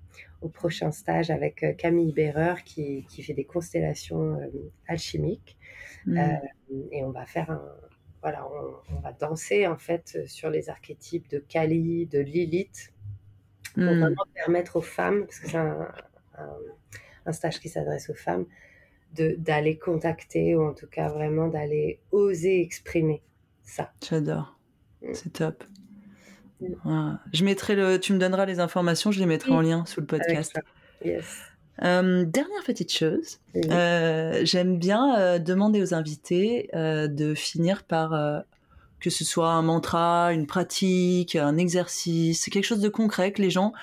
au prochain stage avec Camille Berreur qui, qui fait des constellations euh, alchimiques. Mm. Euh, et on va faire un, voilà, on, va danser en fait sur les archétypes de Kali, de Lilith, pour mm. vraiment permettre aux femmes, parce que c'est un, un, stage qui s'adresse aux femmes, d'aller contacter ou en tout cas vraiment d'aller oser exprimer ça. J'adore, mm. c'est top. Je mettrai le, tu me donneras les informations, je les mettrai en lien sous le podcast. Euh, dernière petite chose, euh, j'aime bien euh, demander aux invités de finir par que ce soit un mantra, une pratique, un exercice, quelque chose de concret que les gens,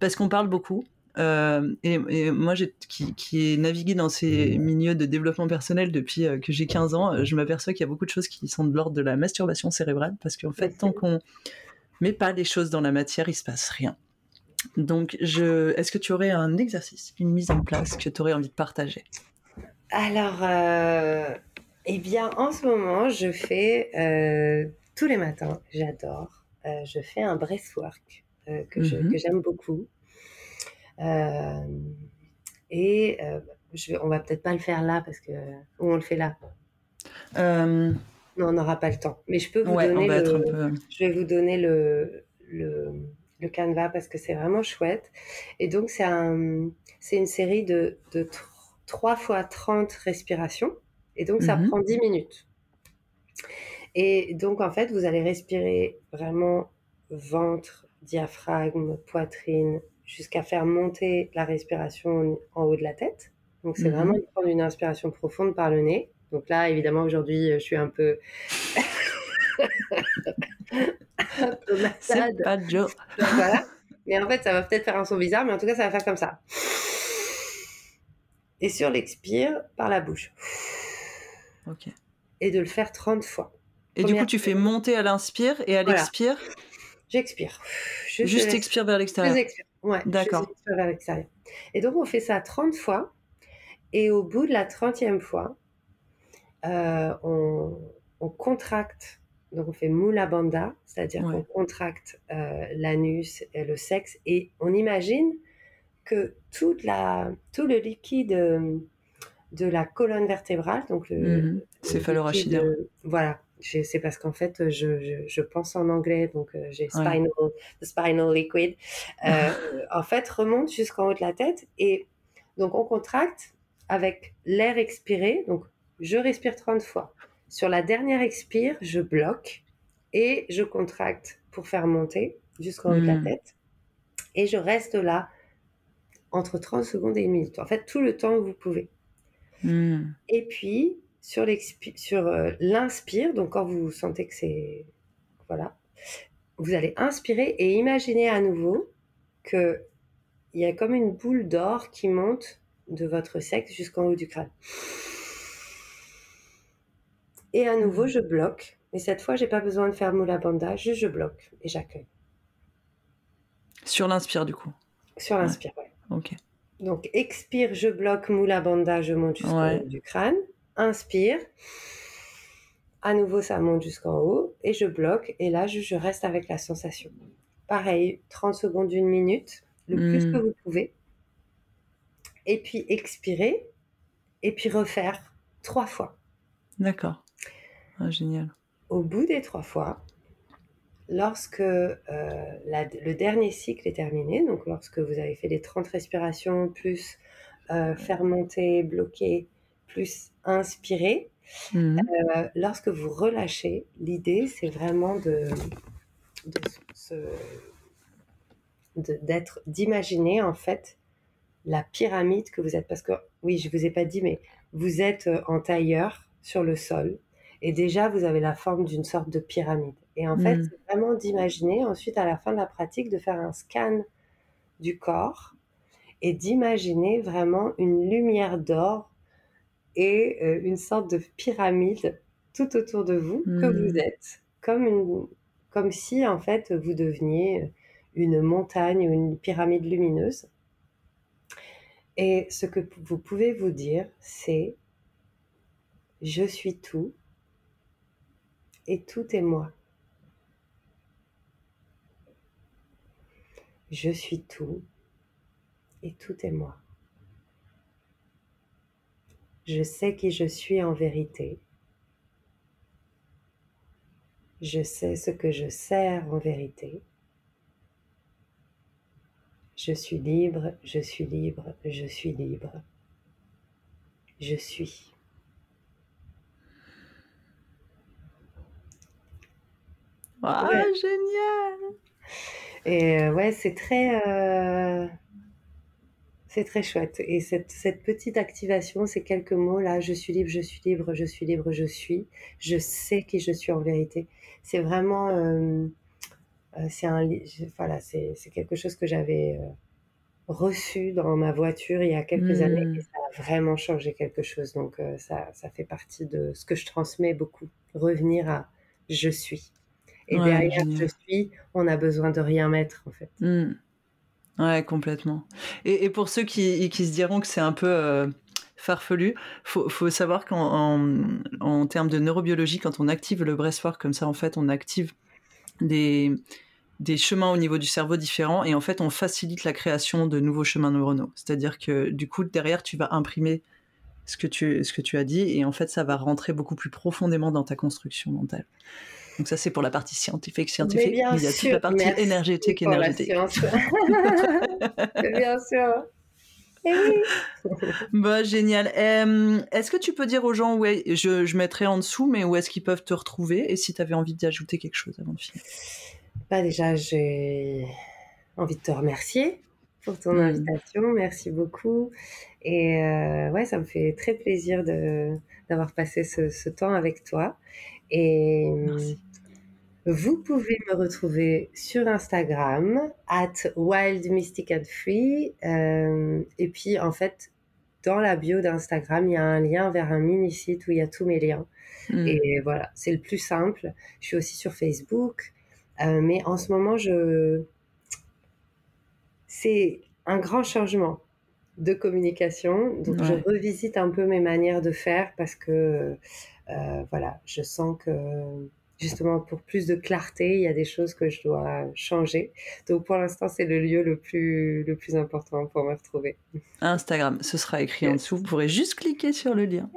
parce qu'on parle beaucoup. Et, moi, qui, qui ai navigué dans ces milieux de développement personnel depuis que j'ai 15 ans, je m'aperçois qu'il y a beaucoup de choses qui sont de l'ordre de la masturbation cérébrale, parce qu'en fait, tant qu'on mais pas des choses dans la matière, il se passe rien. Donc, je... est-ce que tu aurais un exercice, une mise en place que tu aurais envie de partager? Alors, euh, eh bien, en ce moment, je fais euh, tous les matins, j'adore, euh, je fais un breathwork que, mhm. que j'aime beaucoup. et je, on va peut-être pas le faire là parce que. Ou on le fait là non, on n'aura pas le temps. Mais je peux vous donner le... Je vais vous donner le, le, le canevas parce que c'est vraiment chouette. Et donc, c'est un... une série de, de 3 fois 30 respirations. Et donc, ça mhm. prend 10 minutes. Et donc, en fait, vous allez respirer vraiment ventre, diaphragme, poitrine, jusqu'à faire monter la respiration en haut de la tête. Donc, c'est mhm. vraiment prendre une inspiration profonde par le nez. Donc là, évidemment, aujourd'hui, je suis un peu. C'est pas Joe. voilà. Mais en fait, ça va peut-être faire un son bizarre, mais en tout cas, ça va faire comme ça. Et sur l'expire, par la bouche. Ok. Et de le faire 30 fois. Et du coup, tu fais monter à l'inspire et à l'expire J'expire. Juste expire vers l'extérieur. Ouais, D'accord. vers l'extérieur. Et donc, on fait ça 30 fois. Et au bout de la 30e fois, euh, on, contracte, donc on fait mula bandha, c'est-à-dire qu'on contracte euh, l'anus et le sexe, et on imagine que toute la, tout le liquide euh, de la colonne vertébrale, donc le, mmh. voilà, c'est parce qu'en fait, je, je, pense en anglais, donc j'ai spinal, spinal liquid, en fait, remonte jusqu'en haut de la tête. Et donc, on contracte avec l'air expiré, donc je respire 30 fois. Sur la dernière expire, je bloque et je contracte pour faire monter jusqu'en haut de la hmm. tête. Et je reste là entre 30 secondes et une minute. En fait, tout le temps que vous pouvez. Hmm. Et puis, sur euh, l'inspire, donc quand vous sentez que c'est... Voilà. Vous allez inspirer et imaginer à nouveau qu'il y a comme une boule d'or qui monte de votre sexe jusqu'en haut du crâne. Et à nouveau, je bloque. Mais cette fois, j'ai pas besoin de faire moula bandha, juste je bloque et j'accueille. Sur l'inspire, du coup. Sur l'inspire, ouais. Ok. Donc, expire, je bloque, moula bandha, je monte jusqu'en haut du crâne. Inspire. À nouveau, ça monte jusqu'en haut et je bloque. Et là, je, reste avec la sensation. Pareil, 30 secondes, une minute, le plus hmm. que vous pouvez. Et puis expirer. Et puis refaire trois fois. D'accord. Ah, génial. Au bout des trois fois, lorsque euh, le dernier cycle est terminé, donc lorsque vous avez fait les 30 respirations, plus euh, faire monter, bloquer, plus inspiré. Mhm. Euh, lorsque vous relâchez, l'idée, c'est vraiment de, d'être, d'imaginer en fait la pyramide que vous êtes. Parce que, oui, je vous ai pas dit, mais vous êtes euh, en tailleur sur le sol. Et déjà, vous avez la forme d'une sorte de pyramide. Et en fait, Mm. c'est vraiment d'imaginer, ensuite, à la fin de la pratique, de faire un scan du corps et d'imaginer vraiment une lumière d'or et euh, une sorte de pyramide tout autour de vous que Mm. vous êtes, comme, une, comme si en fait vous deveniez une montagne ou une pyramide lumineuse. Et ce que vous pouvez vous dire, c'est je suis tout et tout est moi. Je suis tout et tout est moi. Je sais qui je suis en vérité. Je sais ce que je sers en vérité. Je suis libre, je suis libre, je suis libre. Je suis. Ah, Ouais. génial Et euh, ouais, c'est très, euh, c'est très chouette. Et cette, cette petite activation, ces quelques mots là, je suis libre, je suis libre, je suis libre, je suis. Je sais qui je suis en vérité. C'est vraiment, euh, c'est un, voilà, c'est quelque chose que j'avais reçu dans ma voiture il y a quelques années Mm. et ça a vraiment changé quelque chose. Donc euh, ça, ça fait partie de ce que je transmets beaucoup. Revenir à je suis. Et Ouais, derrière je suis, on a besoin de rien mettre en fait. Mm. Ouais, complètement. Et, et pour ceux qui, qui se diront que c'est un peu euh, farfelu, faut, faut savoir qu'en en, en termes de neurobiologie, quand on active le breathwork comme ça, en fait, on active des, des chemins au niveau du cerveau différents et en fait, on facilite la création de nouveaux chemins neuronaux. C'est-à-dire que du coup, derrière, tu vas imprimer ce que tu, ce que tu as dit et en fait, ça va rentrer beaucoup plus profondément dans ta construction mentale. Donc ça, c'est pour la partie scientifique, Mais scientifique. bien mais il y a toute sûr, la partie merci énergétique, pour la énergétique. science. bien sûr. Eh oui. Bah, génial. Euh, est-ce que tu peux dire aux gens où est- je, je mettrai en dessous, mais où est-ce qu'ils peuvent te retrouver et si tu avais envie d'ajouter quelque chose avant de finir? Bah déjà, j'ai envie de te remercier pour ton Mm. invitation. Merci beaucoup. Et euh, ouais, ça me fait très plaisir de d'avoir passé ce, ce temps avec toi. Et Merci. vous pouvez me retrouver sur Instagram, at Wild Mystic and Free. Euh, et puis, en fait, dans la bio d'Instagram, il y a un lien vers un mini-site où il y a tous mes liens. Mm. Et voilà, c'est le plus simple. Je suis aussi sur Facebook. Euh, mais en ce moment, je... c'est un grand changement de communication. Donc, je revisite un peu mes manières de faire parce que, euh, voilà, je sens que justement pour plus de clarté, il y a des choses que je dois changer. Donc, pour l'instant, c'est le lieu le plus, le plus important pour me retrouver. Instagram, ce sera écrit en Yes. dessous. Vous pourrez juste cliquer sur le lien.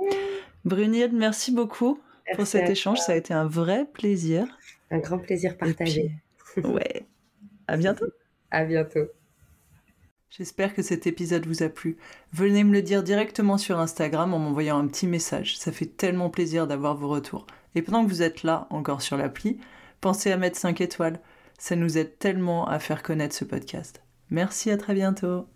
Brunilde, merci beaucoup pour cet échange. Ça a été un vrai plaisir. Un grand plaisir partagé. puis, ouais. À bientôt. À bientôt. J'espère que cet épisode vous a plu. Venez me le dire directement sur Instagram en m'envoyant un petit message. Ça fait tellement plaisir d'avoir vos retours. Et pendant que vous êtes là, encore sur l'appli, pensez à mettre 5 étoiles. Ça nous aide tellement à faire connaître ce podcast. Merci, à très bientôt.